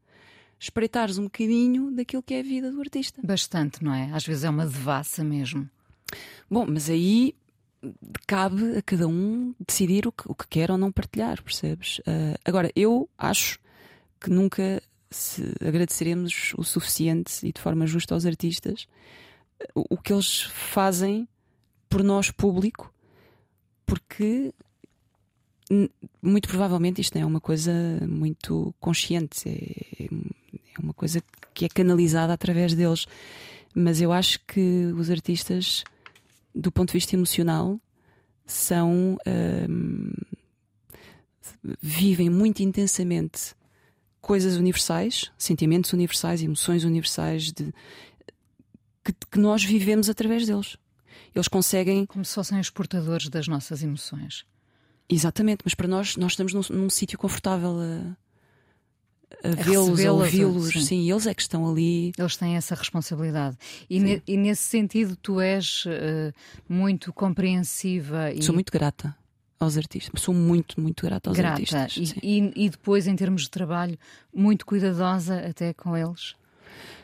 espreitares um bocadinho daquilo que é a vida do artista. Bastante, não é? Às vezes é uma devassa mesmo. Bom, mas aí cabe a cada um decidir o que, o que quer ou não partilhar, percebes? Uh, agora, eu acho que nunca agradeceremos o suficiente e de forma justa aos artistas o, o que eles fazem por nós, público, porque muito provavelmente isto é uma coisa muito consciente, é, é uma coisa que é canalizada através deles. Mas eu acho que os artistas do ponto de vista emocional, são. Um, vivem muito intensamente coisas universais, sentimentos universais, emoções universais de, que, que, nós vivemos através deles. Eles conseguem. Como se fossem os portadores das nossas emoções. Exatamente, mas para nós, nós estamos num, num sítio confortável a, a vê-los, a ouvi-los. Sim. sim. eles é que estão ali. Eles têm essa responsabilidade. E, ne, e nesse sentido, tu és uh, muito compreensiva. E... Sou muito grata aos artistas. Sou muito, muito grata aos grata. artistas. E, e, e, depois, em termos de trabalho, muito cuidadosa até com eles.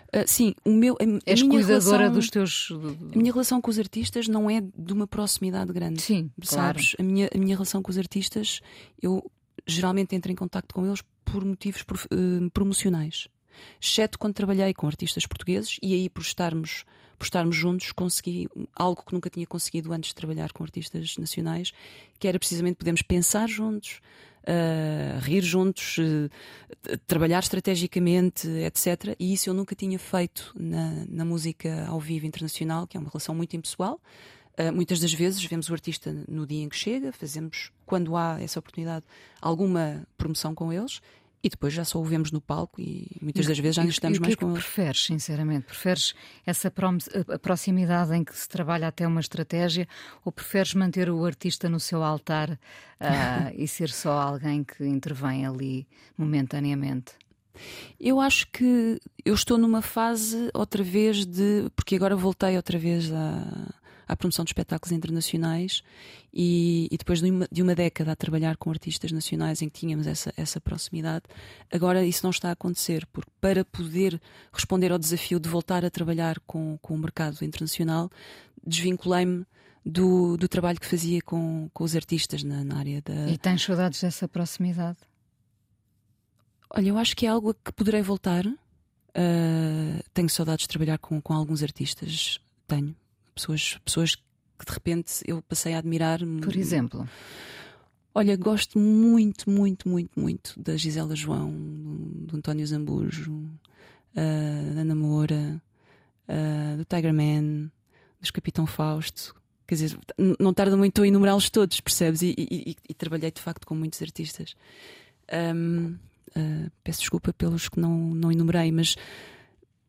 Uh, sim, o meu. A, a És minha cuidadora relação, dos teus. A minha relação com os artistas não é de uma proximidade grande. Sim, sabes? Claro. A, minha, a minha relação com os artistas, eu geralmente entro em contato com eles por motivos uh, promocionais. Exceto quando trabalhei com artistas portugueses e aí por estarmos, por estarmos juntos consegui algo que nunca tinha conseguido antes de trabalhar com artistas nacionais, que era precisamente podermos pensar juntos, uh, rir juntos, uh, trabalhar estrategicamente, etc. E isso eu nunca tinha feito na, na música ao vivo internacional, que é uma relação muito impessoal. Uh, muitas das vezes vemos o artista no dia em que chega, fazemos, quando há essa oportunidade, alguma promoção com eles e depois já só o vemos no palco e muitas das vezes já não estamos e mais que com é que eles. preferes, sinceramente? Preferes essa proximidade em que se trabalha até uma estratégia ou preferes manter o artista no seu altar uh, *laughs* e ser só alguém que intervém ali momentaneamente? Eu acho que eu estou numa fase outra vez de. Porque agora voltei outra vez a à promoção de espetáculos internacionais e, e depois de uma, de uma, década a trabalhar com artistas nacionais em que tínhamos essa, essa proximidade, agora isso não está a acontecer, porque para poder responder ao desafio de voltar a trabalhar com, com o mercado internacional, desvinculei-me do, do trabalho que fazia com, com os artistas na, na área da. E tens saudades dessa proximidade? Olha, eu acho que é algo a que poderei voltar. Uh, tenho saudades de trabalhar com, com alguns artistas. Tenho pessoas, pessoas que de repente eu passei a admirar. Por exemplo? Olha, gosto muito, muito, muito, muito da Gisela João, do, António Zambujo, uh, da Ana Moura, uh, do Tiger Man, dos Capitão Fausto. Quer dizer, não tarda muito a enumerá-los todos, percebes? E, e, e, e, trabalhei de facto com muitos artistas. Um, uh, peço desculpa pelos que não, não enumerei, mas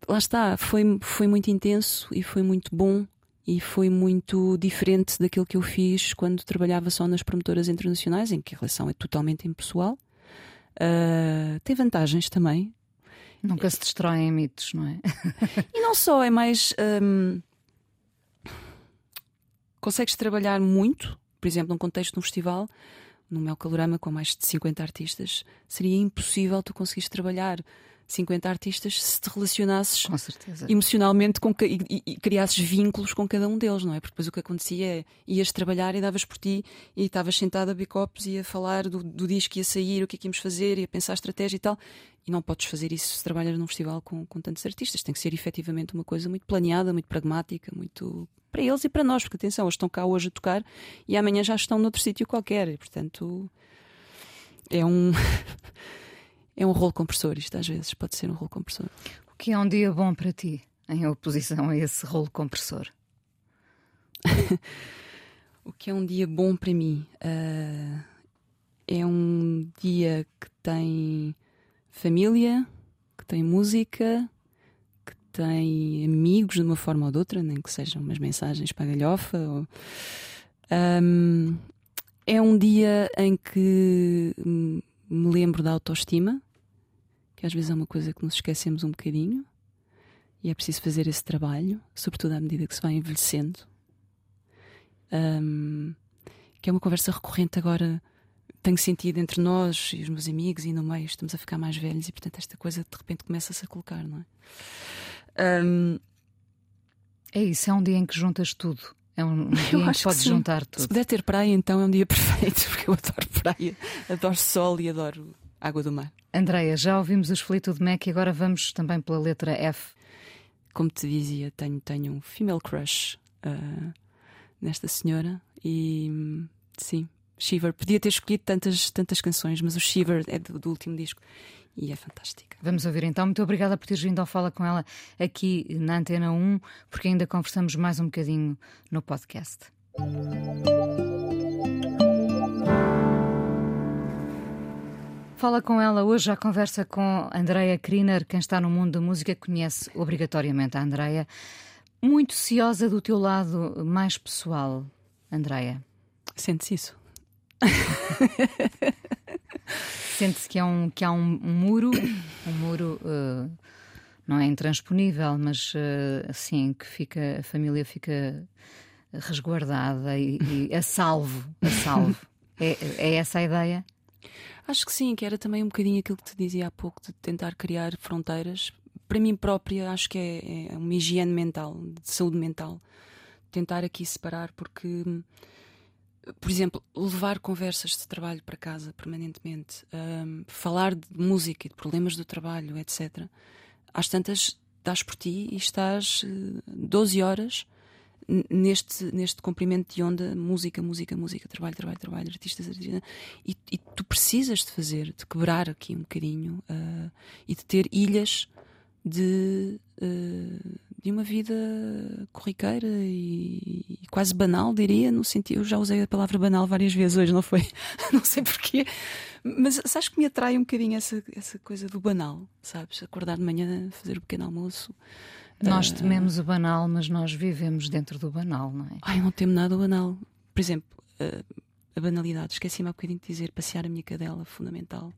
lá está, foi, foi muito intenso e foi muito bom e foi muito diferente daquilo que eu fiz quando trabalhava só nas promotoras internacionais, em que a relação é totalmente impessoal. Uh, tem vantagens também. Nunca se destroem mitos, não é? *laughs* e não só, é mais. Um, consegues trabalhar muito, por exemplo, num contexto de um festival, no meu calorama com mais de 50 artistas, seria impossível tu conseguires trabalhar 50 artistas se te relacionasses com emocionalmente com, e, e, e, criasses vínculos com cada um deles, não é? Porque depois o que acontecia é ias trabalhar e davas por ti e estavas sentado a bicopos e a falar do, do disco que ia sair, o que é que íamos fazer e a pensar a estratégia e tal. E não podes fazer isso se trabalhas num festival com, com tantos artistas. Tem que ser efetivamente uma coisa muito planeada, muito pragmática, muito para eles e para nós, porque atenção, eles estão cá hoje a tocar e amanhã já estão noutro sítio qualquer. E, portanto, é um. *laughs* é um rolo compressor, isto às vezes pode ser um rolo compressor. O que é um dia bom para ti, em oposição a esse rolo compressor? *laughs* o que é um dia bom para mim? Uh, é um dia que tem família, que tem música, que tem amigos de uma forma ou de outra, nem que sejam umas mensagens para a galhofa. Ou... Um, é um dia em que me lembro da autoestima, que às vezes é uma coisa que nos esquecemos um bocadinho, e é preciso fazer esse trabalho, sobretudo à medida que se vai envelhecendo. Um, que é uma conversa recorrente agora, tenho sentido entre nós e os meus amigos e no meio, estamos a ficar mais velhos e portanto esta coisa de repente começa-se a colocar, não é? Um, é isso, é um dia em que juntas tudo. É um *laughs* dia em que podes juntar tudo. Se puder ter praia, então é um dia *laughs* perfeito, porque eu adoro praia, adoro sol e adoro água do mar. Andreia, já ouvimos os Fleetwood Mac e agora vamos também pela letra F. Como te dizia, tenho, tenho um female crush uh, nesta senhora e sim, Shiver. Podia ter escolhido tantas, tantas canções, mas o Shiver é do, do último disco e é fantástica. Vamos ouvir então. Muito obrigada por teres vindo ao Fala com ela aqui na Antena 1, porque ainda conversamos mais um bocadinho no podcast. Fala com ela hoje, a conversa com Andreia Kriner. Quem está no mundo da música conhece obrigatoriamente a Andreia. Muito ciosa do teu lado mais pessoal, Andreia. Sente-se isso? *laughs* Sente-se que, é um, que há um, um muro, um muro uh, não é intransponível, mas uh, assim que fica, a família fica resguardada e, e a salvo, a salvo. *laughs* É, é essa a ideia? Acho que sim, que era também um bocadinho aquilo que te dizia há pouco, de tentar criar fronteiras. Para mim própria, acho que é, é uma higiene mental, de saúde mental. Tentar aqui separar, porque, por exemplo, levar conversas de trabalho para casa permanentemente, um, falar de música e de problemas do trabalho, etc. Às tantas, dás por ti e estás 12 eh, horas neste, neste comprimento de onda, música, música, música, trabalho, trabalho, trabalho, artistas, artistas e, e tu precisas de fazer, de quebrar aqui um bocadinho uh, e de ter ilhas de, uh, de uma vida corriqueira e, e, quase banal, diria, no sentido, eu já usei a palavra banal várias vezes hoje, não foi? *laughs* não sei porquê, mas sabes que me atrai um bocadinho essa, essa coisa do banal, sabes? Acordar de manhã, fazer o pequeno almoço. Nós tememos o banal, mas nós vivemos dentro do banal, não é? Ai, não temo nada o banal. Por exemplo, a banalidade. Esqueci-me há bocadinho de dizer passear a minha cadela, fundamental.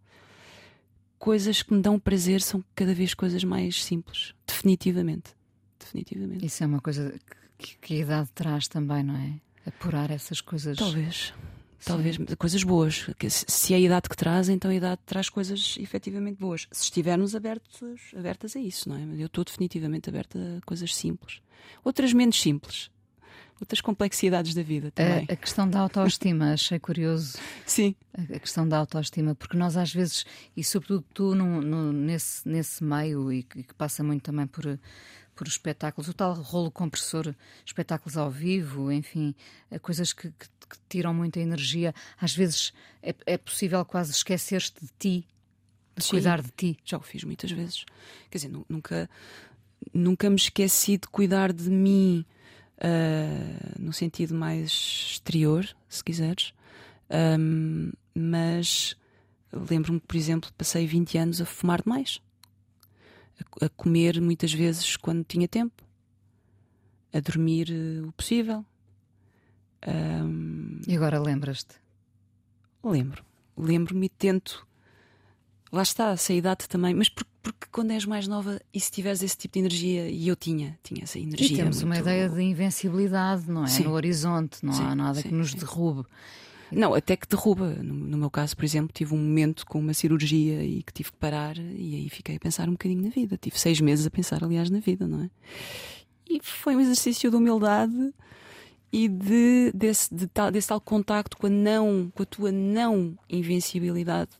Coisas que me dão prazer são cada vez coisas mais simples. Definitivamente. Definitivamente. Isso é uma coisa que, que a idade traz também, não é? Apurar essas coisas. Talvez. Talvez Sim. coisas boas. Se é a idade que traz, então a idade traz coisas efetivamente boas. Se estivermos abertos, abertas a isso, não é? Eu estou definitivamente aberta a coisas simples. Outras menos simples. Outras complexidades da vida também. A, a questão da autoestima, achei curioso. *laughs* Sim. A, a, questão da autoestima, porque nós às vezes, e sobretudo tu nesse, nesse meio, e, e que passa muito também por por espetáculos, o tal rolo compressor, espetáculos ao vivo, enfim, coisas que, que, que tiram muita energia. Às vezes é, é possível quase esquecer-te de ti, de Sim, cuidar de ti. Já o fiz muitas vezes. Quer dizer, nunca, nunca me esqueci de cuidar de mim uh, no sentido mais exterior, se quiseres. Um, mas lembro-me, por exemplo, passei 20 anos a fumar demais a, comer muitas vezes quando tinha tempo, a dormir uh, o possível. Um, e agora lembras-te? Lembro. Lembro-me e tento. Lá está, essa idade também, mas porque, porque, quando és mais nova e se tiveres esse tipo de energia, e eu tinha, tinha essa energia. E temos muito... uma ideia de invencibilidade, não é? Sim. No horizonte, não sim, há nada sim, que nos derrube. Não, até que derruba. No, no, meu caso, por exemplo, tive um momento com uma cirurgia e que tive que parar e aí fiquei a pensar um bocadinho na vida. Tive seis meses a pensar, aliás, na vida, não é? E foi um exercício de humildade e de, desse, de tal, desse tal contacto com a, não, com a tua não invencibilidade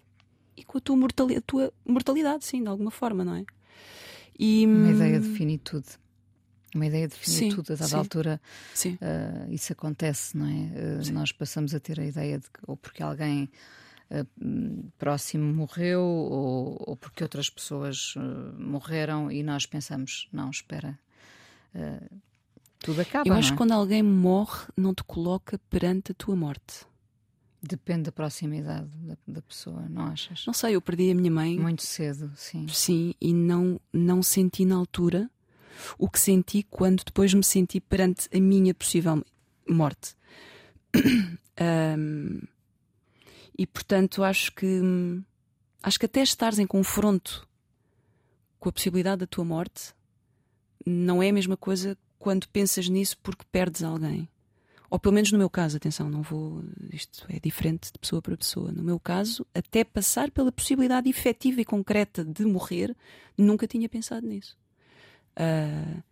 e com a tua mortalidade, a tua mortalidade, sim, de alguma forma, não é? E, uma ideia de finitude uma ideia de finitude, a dada sim, altura sim. Uh, isso acontece, não é? Uh, nós passamos a ter a ideia de que, ou porque alguém uh, próximo morreu ou, ou, porque outras pessoas morreram e nós pensamos, não, espera, tudo acaba. Eu acho é? que quando alguém morre, não te coloca perante a tua morte. Depende da proximidade da, da, pessoa, não achas? Não sei, eu perdi a minha mãe. Muito cedo, sim. Sim, e não, não senti na altura o que senti quando depois me senti perante a minha possível morte. *coughs* um, e portanto acho que acho que até estares em confronto com a possibilidade da tua morte não é a mesma coisa quando pensas nisso porque perdes alguém. Ou pelo menos no meu caso, atenção, não vou. Isto é diferente de pessoa para pessoa. No meu caso, até passar pela possibilidade efetiva e concreta de morrer, nunca tinha pensado nisso. Uh,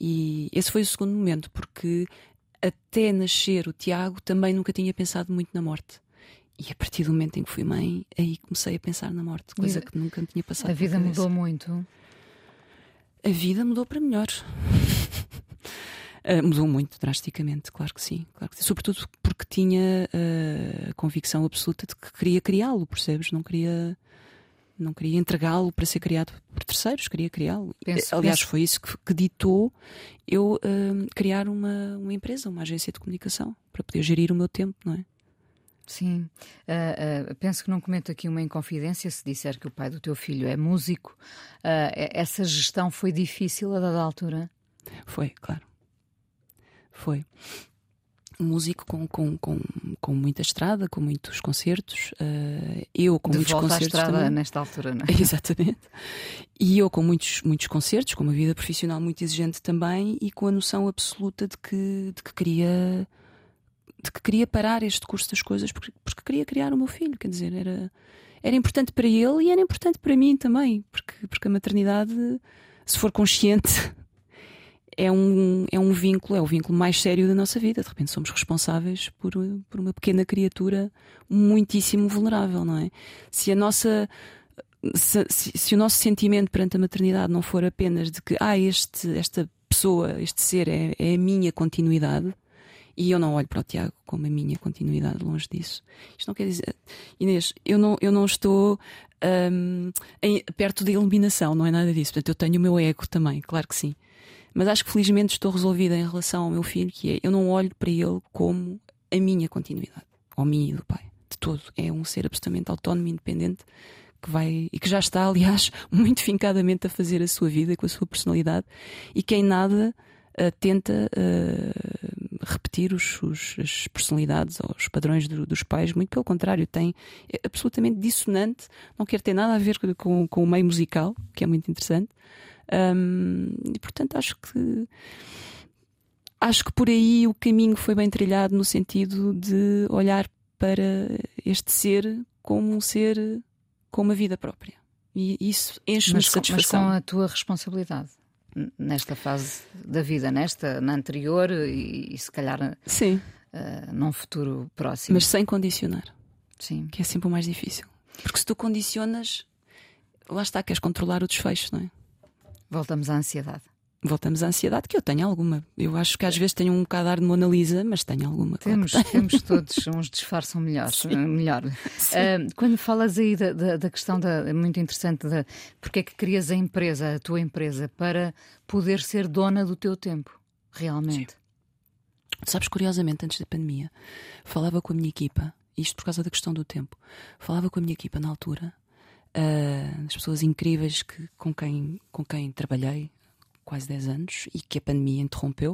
e esse foi o segundo momento, porque até nascer o Tiago também nunca tinha pensado muito na morte. E a partir do momento em que fui mãe, aí comecei a pensar na morte, coisa que nunca tinha passado. A vida mudou muito. A vida mudou para melhor. Uh, mudou muito drasticamente, claro que sim, claro que sim. Sobretudo porque tinha uh, a convicção absoluta de que queria criá-lo, percebes? Não queria não queria entregá-lo para ser criado por terceiros, queria criá-lo. Aliás, penso... foi isso que, que ditou eu uh, criar uma, uma empresa, uma agência de comunicação, para poder gerir o meu tempo, não é? Sim, uh, uh, penso que não comento aqui uma inconfidência se disser que o pai do teu filho é músico. Essa gestão foi difícil a dada altura? Foi, claro. Foi. músico com, com, com, com muita estrada, com muitos concertos. Uh, eu com De muitos volta concertos. À estrada também. nesta altura, não é? *laughs* Exatamente. E eu com muitos, muitos concertos, com uma vida profissional muito exigente também e com a noção absoluta de que, de que queria de que queria parar este curso das coisas porque, porque queria criar o meu filho, quer dizer, era, era importante para ele e era importante para mim também, porque, porque a maternidade, se for consciente, é um, é um vínculo, é o vínculo mais sério da nossa vida. De repente somos responsáveis por, por uma pequena criatura muitíssimo vulnerável, não é? Se a nossa. Se, se, se, o nosso sentimento perante a maternidade não for apenas de que ah, este, esta pessoa, este ser é, é a minha continuidade, e eu não olho para o Tiago como a minha continuidade, longe disso. Isto não quer dizer. Inês, eu não, eu não estou um, em, perto da eliminação, não é nada disso. Portanto, eu tenho o meu ego também, claro que sim. Mas acho que felizmente estou resolvida em relação ao meu filho, que é eu não olho para ele como a minha continuidade, ou minha e do pai, de todo. É um ser absolutamente autónomo e independente que vai e que já está, aliás, *laughs* muito fincadamente a fazer a sua vida com a sua personalidade e que em nada uh, tenta uh, repetir os, os, as personalidades ou os padrões do, dos pais, muito pelo contrário, tem é absolutamente dissonante, não quer ter nada a ver com, com o meio musical, que é muito interessante. Um, e portanto acho que acho que por aí o caminho foi bem trilhado no sentido de olhar para este ser como um ser com uma vida própria. E isso enche-me de satisfação. Mas com a tua responsabilidade nesta fase da vida, nesta, na anterior e, e se calhar Sim. Uh, num futuro próximo. Mas sem condicionar. Sim. Que é sempre o mais difícil. Porque se tu condicionas, lá está, queres controlar o desfecho, não é? Voltamos à ansiedade. Voltamos à ansiedade, que eu tenho alguma. Eu acho que às vezes tenho um bocado de Mona Lisa, mas tenho alguma. Temos, claro temos todos, *laughs* uns disfarçam melhor. melhor. Uh, quando falas aí da, da, da, questão da, muito interessante da porque é que crias a empresa, a tua empresa, para poder ser dona do teu tempo, realmente. Sim. Sabes, curiosamente, antes da pandemia, falava com a minha equipa, isto por causa da questão do tempo, falava com a minha equipa na altura uh, as pessoas incríveis que, com, quem, com quem trabalhei quase 10 anos e que a pandemia interrompeu.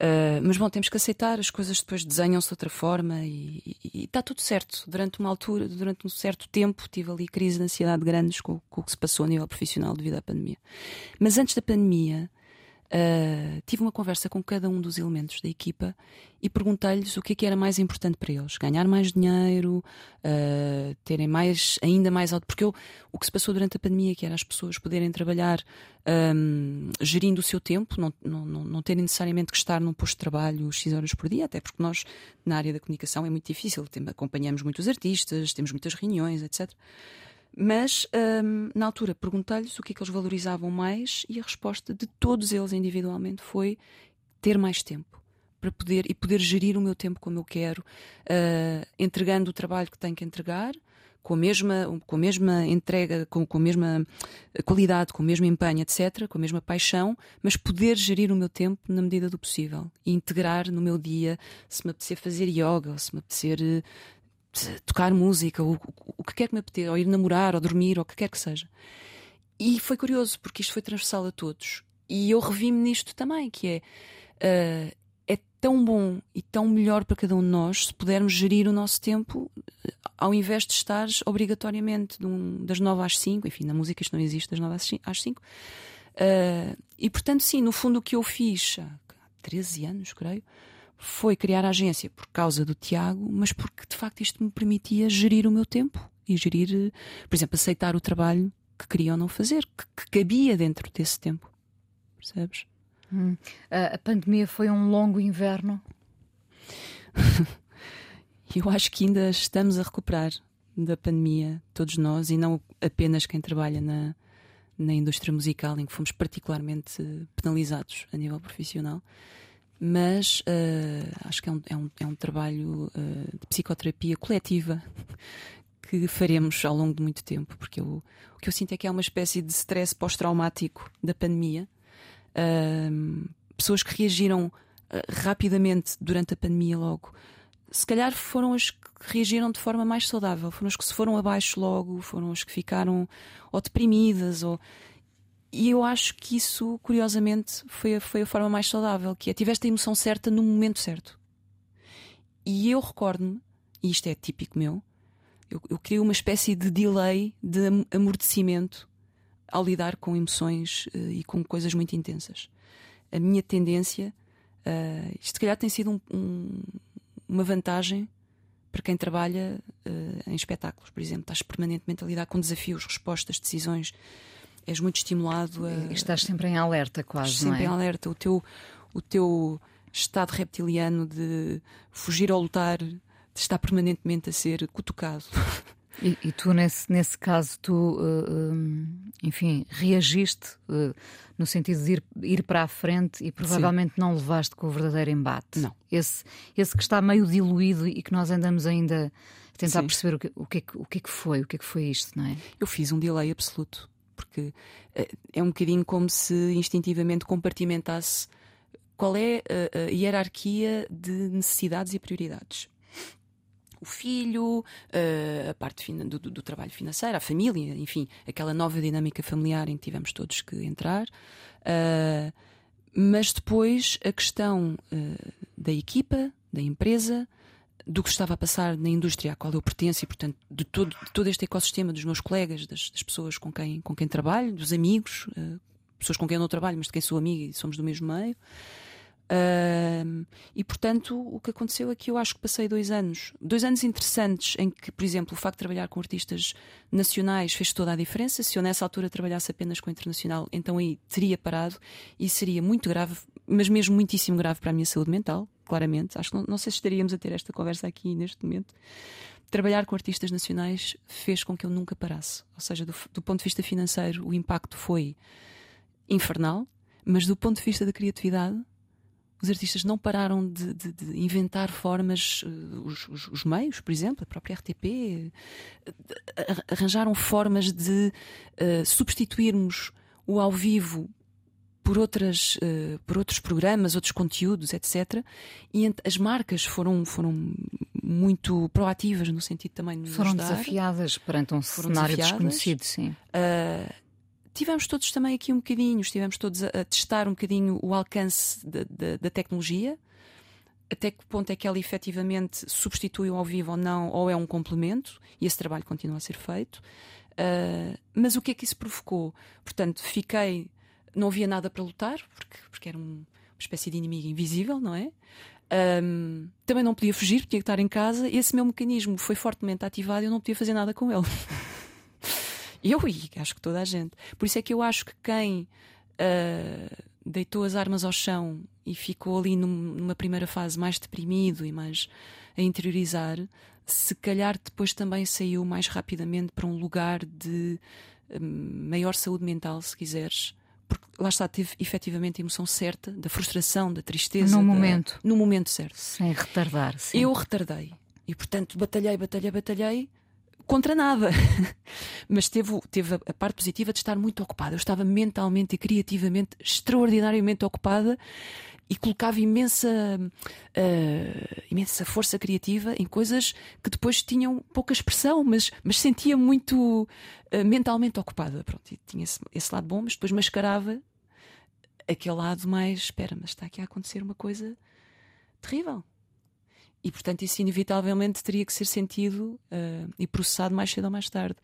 Uh, mas bom, temos que aceitar, as coisas depois desenham-se de outra forma e, está tudo certo. Durante uma altura, durante um certo tempo, tive ali crise de ansiedade grandes com, com o que se passou a nível profissional devido à pandemia. Mas antes da pandemia, Uh, tive uma conversa com cada um dos elementos da equipa e perguntei-lhes o que, é que era mais importante para eles: ganhar mais dinheiro, uh, terem mais, ainda mais alto. Porque eu, o que se passou durante a pandemia, que era as pessoas poderem trabalhar um, gerindo o seu tempo, não, não, não terem necessariamente que estar num posto de trabalho X horas por dia, até porque nós, na área da comunicação, é muito difícil. Tem, acompanhamos muitos artistas, temos muitas reuniões, etc. Mas hum, na altura perguntei-lhes o que é que eles valorizavam mais e a resposta de todos eles individualmente foi ter mais tempo para poder e poder gerir o meu tempo como eu quero, uh, entregando o trabalho que tenho que entregar, com a mesma, com a mesma entrega, com, com a mesma qualidade, com o mesmo empenho, etc., com a mesma paixão, mas poder gerir o meu tempo na medida do possível e integrar no meu dia, se me apetecer fazer yoga, ou se me apetecer tocar música, ou, o, que quer que me apeteça, ou ir namorar, ou dormir, ou o que quer que seja. E foi curioso, porque isto foi transversal a todos. E eu revi-me nisto também, que é. Uh, é tão bom e tão melhor para cada um de nós se pudermos gerir o nosso tempo ao invés de estar obrigatoriamente um, das nove às cinco, enfim, na música isto não existe das nove às cinco. Uh, e portanto, sim, no fundo o que eu fiz há 13 anos, creio, foi criar a agência por causa do Tiago, mas porque de facto isto me permitia gerir o meu tempo e gerir, por exemplo, aceitar o trabalho que queria ou não fazer, que, que cabia dentro desse tempo. Percebes? Hum. A, a pandemia foi um longo inverno? *laughs* Eu acho que ainda estamos a recuperar da pandemia, todos nós, e não apenas quem trabalha na, na indústria musical, em que fomos particularmente penalizados a nível profissional. Mas uh, acho que é um, é um, é um trabalho uh, de psicoterapia coletiva *laughs* que faremos ao longo de muito tempo, porque eu, o que eu sinto é que há uma espécie de stress pós-traumático da pandemia. Uh, pessoas que reagiram uh, rapidamente durante a pandemia logo. Se calhar foram as que reagiram de forma mais saudável, foram as que se foram abaixo logo, foram as que ficaram ou deprimidas ou e eu acho que isso, curiosamente, foi a, foi a forma mais saudável, que é tiveste a emoção certa no momento certo. E eu recordo-me, e isto é típico meu, eu, eu crio uma espécie de delay de amortecimento ao lidar com emoções uh, e com coisas muito intensas. A minha tendência, uh, isto se calhar tem sido um, um, uma vantagem para quem trabalha uh, em espetáculos, por exemplo. Estás permanentemente a lidar com desafios, respostas, decisões. És muito estimulado a. Estás sempre em alerta, quase. Sempre é? em alerta. O teu, o teu estado reptiliano de fugir ou lutar está permanentemente a ser cutucado. E, e, tu, nesse, nesse caso, tu, uh, enfim, reagiste uh, no sentido de ir, ir para a frente e provavelmente Sim. não levaste com o verdadeiro embate. Não. Esse, esse que está meio diluído e que nós andamos ainda a tentar Sim. perceber o que, o, que, o que é que foi, o que é que foi isto, não é? Eu fiz um delay absoluto, porque é um bocadinho como se instintivamente compartimentasse qual é a, hierarquia de necessidades e prioridades o filho, uh, a parte do, do, trabalho financeiro, a família, enfim, aquela nova dinâmica familiar em que tivemos todos que entrar. Uh, mas depois a questão da equipa, da empresa, do que estava a passar na indústria à qual eu pertenço e, portanto, de todo, de todo este ecossistema dos meus colegas, das, das, pessoas com quem, com quem trabalho, dos amigos, pessoas com quem eu não trabalho, mas de quem sou amiga e somos do mesmo meio. Uh, e portanto, o que aconteceu é que eu acho que passei dois anos, dois anos interessantes, em que, por exemplo, o facto de trabalhar com artistas nacionais fez toda a diferença. Se eu nessa altura trabalhasse apenas com internacional, então aí teria parado e seria muito grave, mas mesmo muitíssimo grave para a minha saúde mental, claramente. Acho que não, não sei se estaríamos a ter esta conversa aqui neste momento. Trabalhar com artistas nacionais fez com que eu nunca parasse. Ou seja, do, do ponto de vista financeiro, o impacto foi infernal, mas do ponto de vista da criatividade os artistas não pararam de, de, de inventar formas, uh, os, os, os, meios, por exemplo, a própria RTP, uh, arranjaram formas de uh, substituirmos o ao vivo por, outras, por outros programas, outros conteúdos, etc. E as marcas foram, foram muito proativas no sentido também de Foram ajudar. desafiadas perante um foram cenário desafiadas. desconhecido, sim tivemos todos também aqui um bocadinho, estivemos todos a, a testar um bocadinho o alcance da, tecnologia, até que ponto é que ela efetivamente substitui ao vivo ou não, ou é um complemento, e esse trabalho continua a ser feito. Uh, mas o que é que isso provocou? Portanto, fiquei, não havia nada para lutar, porque, porque era um, uma espécie de inimigo invisível, não é? Um, também não podia fugir, tinha que estar em casa, esse meu mecanismo foi fortemente ativado e eu não podia fazer nada com ele. *laughs* Eu e acho que toda a gente. Por isso é que eu acho que quem uh, deitou as armas ao chão e ficou ali num, numa primeira fase mais deprimido e mais a interiorizar, se calhar depois também saiu mais rapidamente para um lugar de uh, maior saúde mental, se quiseres, porque lá está, teve efetivamente a emoção certa, da frustração, da tristeza. No da- momento. No momento certo. Sem retardar, sim. Eu retardei. E portanto batalhei, batalhei, batalhei contra nada. *laughs* Mas teve, teve a parte positiva de estar muito ocupada. Eu estava mentalmente e criativamente extraordinariamente ocupada e colocava imensa, ah, imensa força criativa em coisas que depois tinham pouca expressão, mas, mas sentia muito ah, mentalmente ocupada. Pronto, e tinha esse, esse lado bom, mas depois mascarava aquele lado mais: espera, mas está aqui a acontecer uma coisa terrível. E portanto, isso inevitavelmente teria que ser sentido ah, e processado mais cedo ou mais tarde.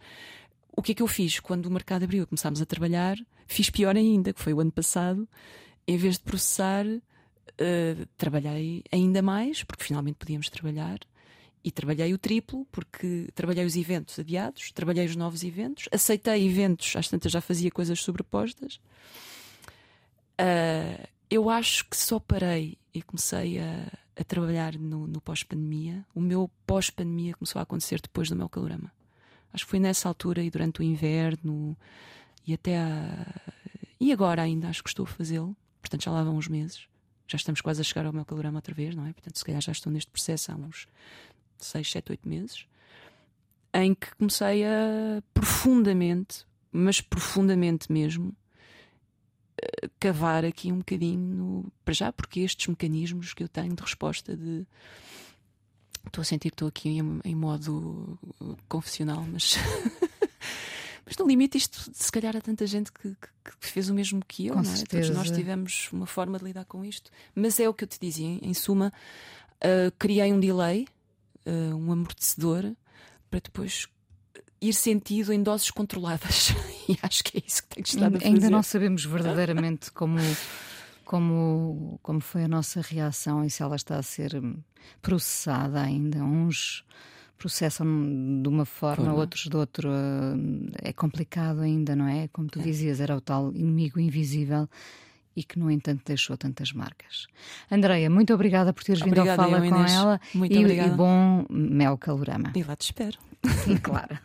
O que é que eu fiz? Quando o mercado abriu e começámos a trabalhar, fiz pior ainda, que foi o ano passado. Em vez de processar, ah, trabalhei ainda mais, porque finalmente podíamos trabalhar. E trabalhei o triplo, porque trabalhei os eventos adiados, trabalhei os novos eventos, aceitei eventos, às tantas já fazia coisas sobrepostas. Ah, eu acho que só parei e comecei a, a trabalhar no, no pós-pandemia. O meu pós-pandemia começou a acontecer depois do meu calorama. Acho que foi nessa altura e durante o inverno e até a... E agora ainda acho que estou a fazê-lo. Portanto, já lá vão uns meses. Já estamos quase a chegar ao meu calorama outra vez, não é? Portanto, se calhar já estou neste processo há uns 6, 7, 8 meses. Em que comecei a profundamente, mas profundamente mesmo, cavar aqui um bocadinho no, para já, porque estes mecanismos que eu tenho de resposta de estou a sentir que estou aqui em, em modo uh, confessional, mas *laughs* mas no limite isto se calhar há tanta gente que, que- que fez o mesmo que eu, Com não é? Todos nós certeza. tivemos uma forma de lidar com isto, mas é o que eu te dizia, em, suma, uh, criei um delay, uh, um amortecedor para depois ir sentido em doses controladas *laughs* e acho que é isso que tem que estar a Ainda, fazer. ainda não sabemos verdadeiramente como, como, como foi a nossa reação e se ela está a ser hum, processada ainda. Uns processam de uma forma, Forma. outros de outra. hum, É complicado ainda, não é? Como tu dizias, era o tal inimigo invisível e que, no entanto, deixou tantas marcas. Andreia, muito obrigada por teres vindo ao Obrigada, Fala eu, com ela Muito e, e obrigada. bom mel calorama. E lá te espero. claro.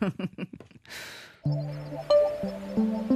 *laughs*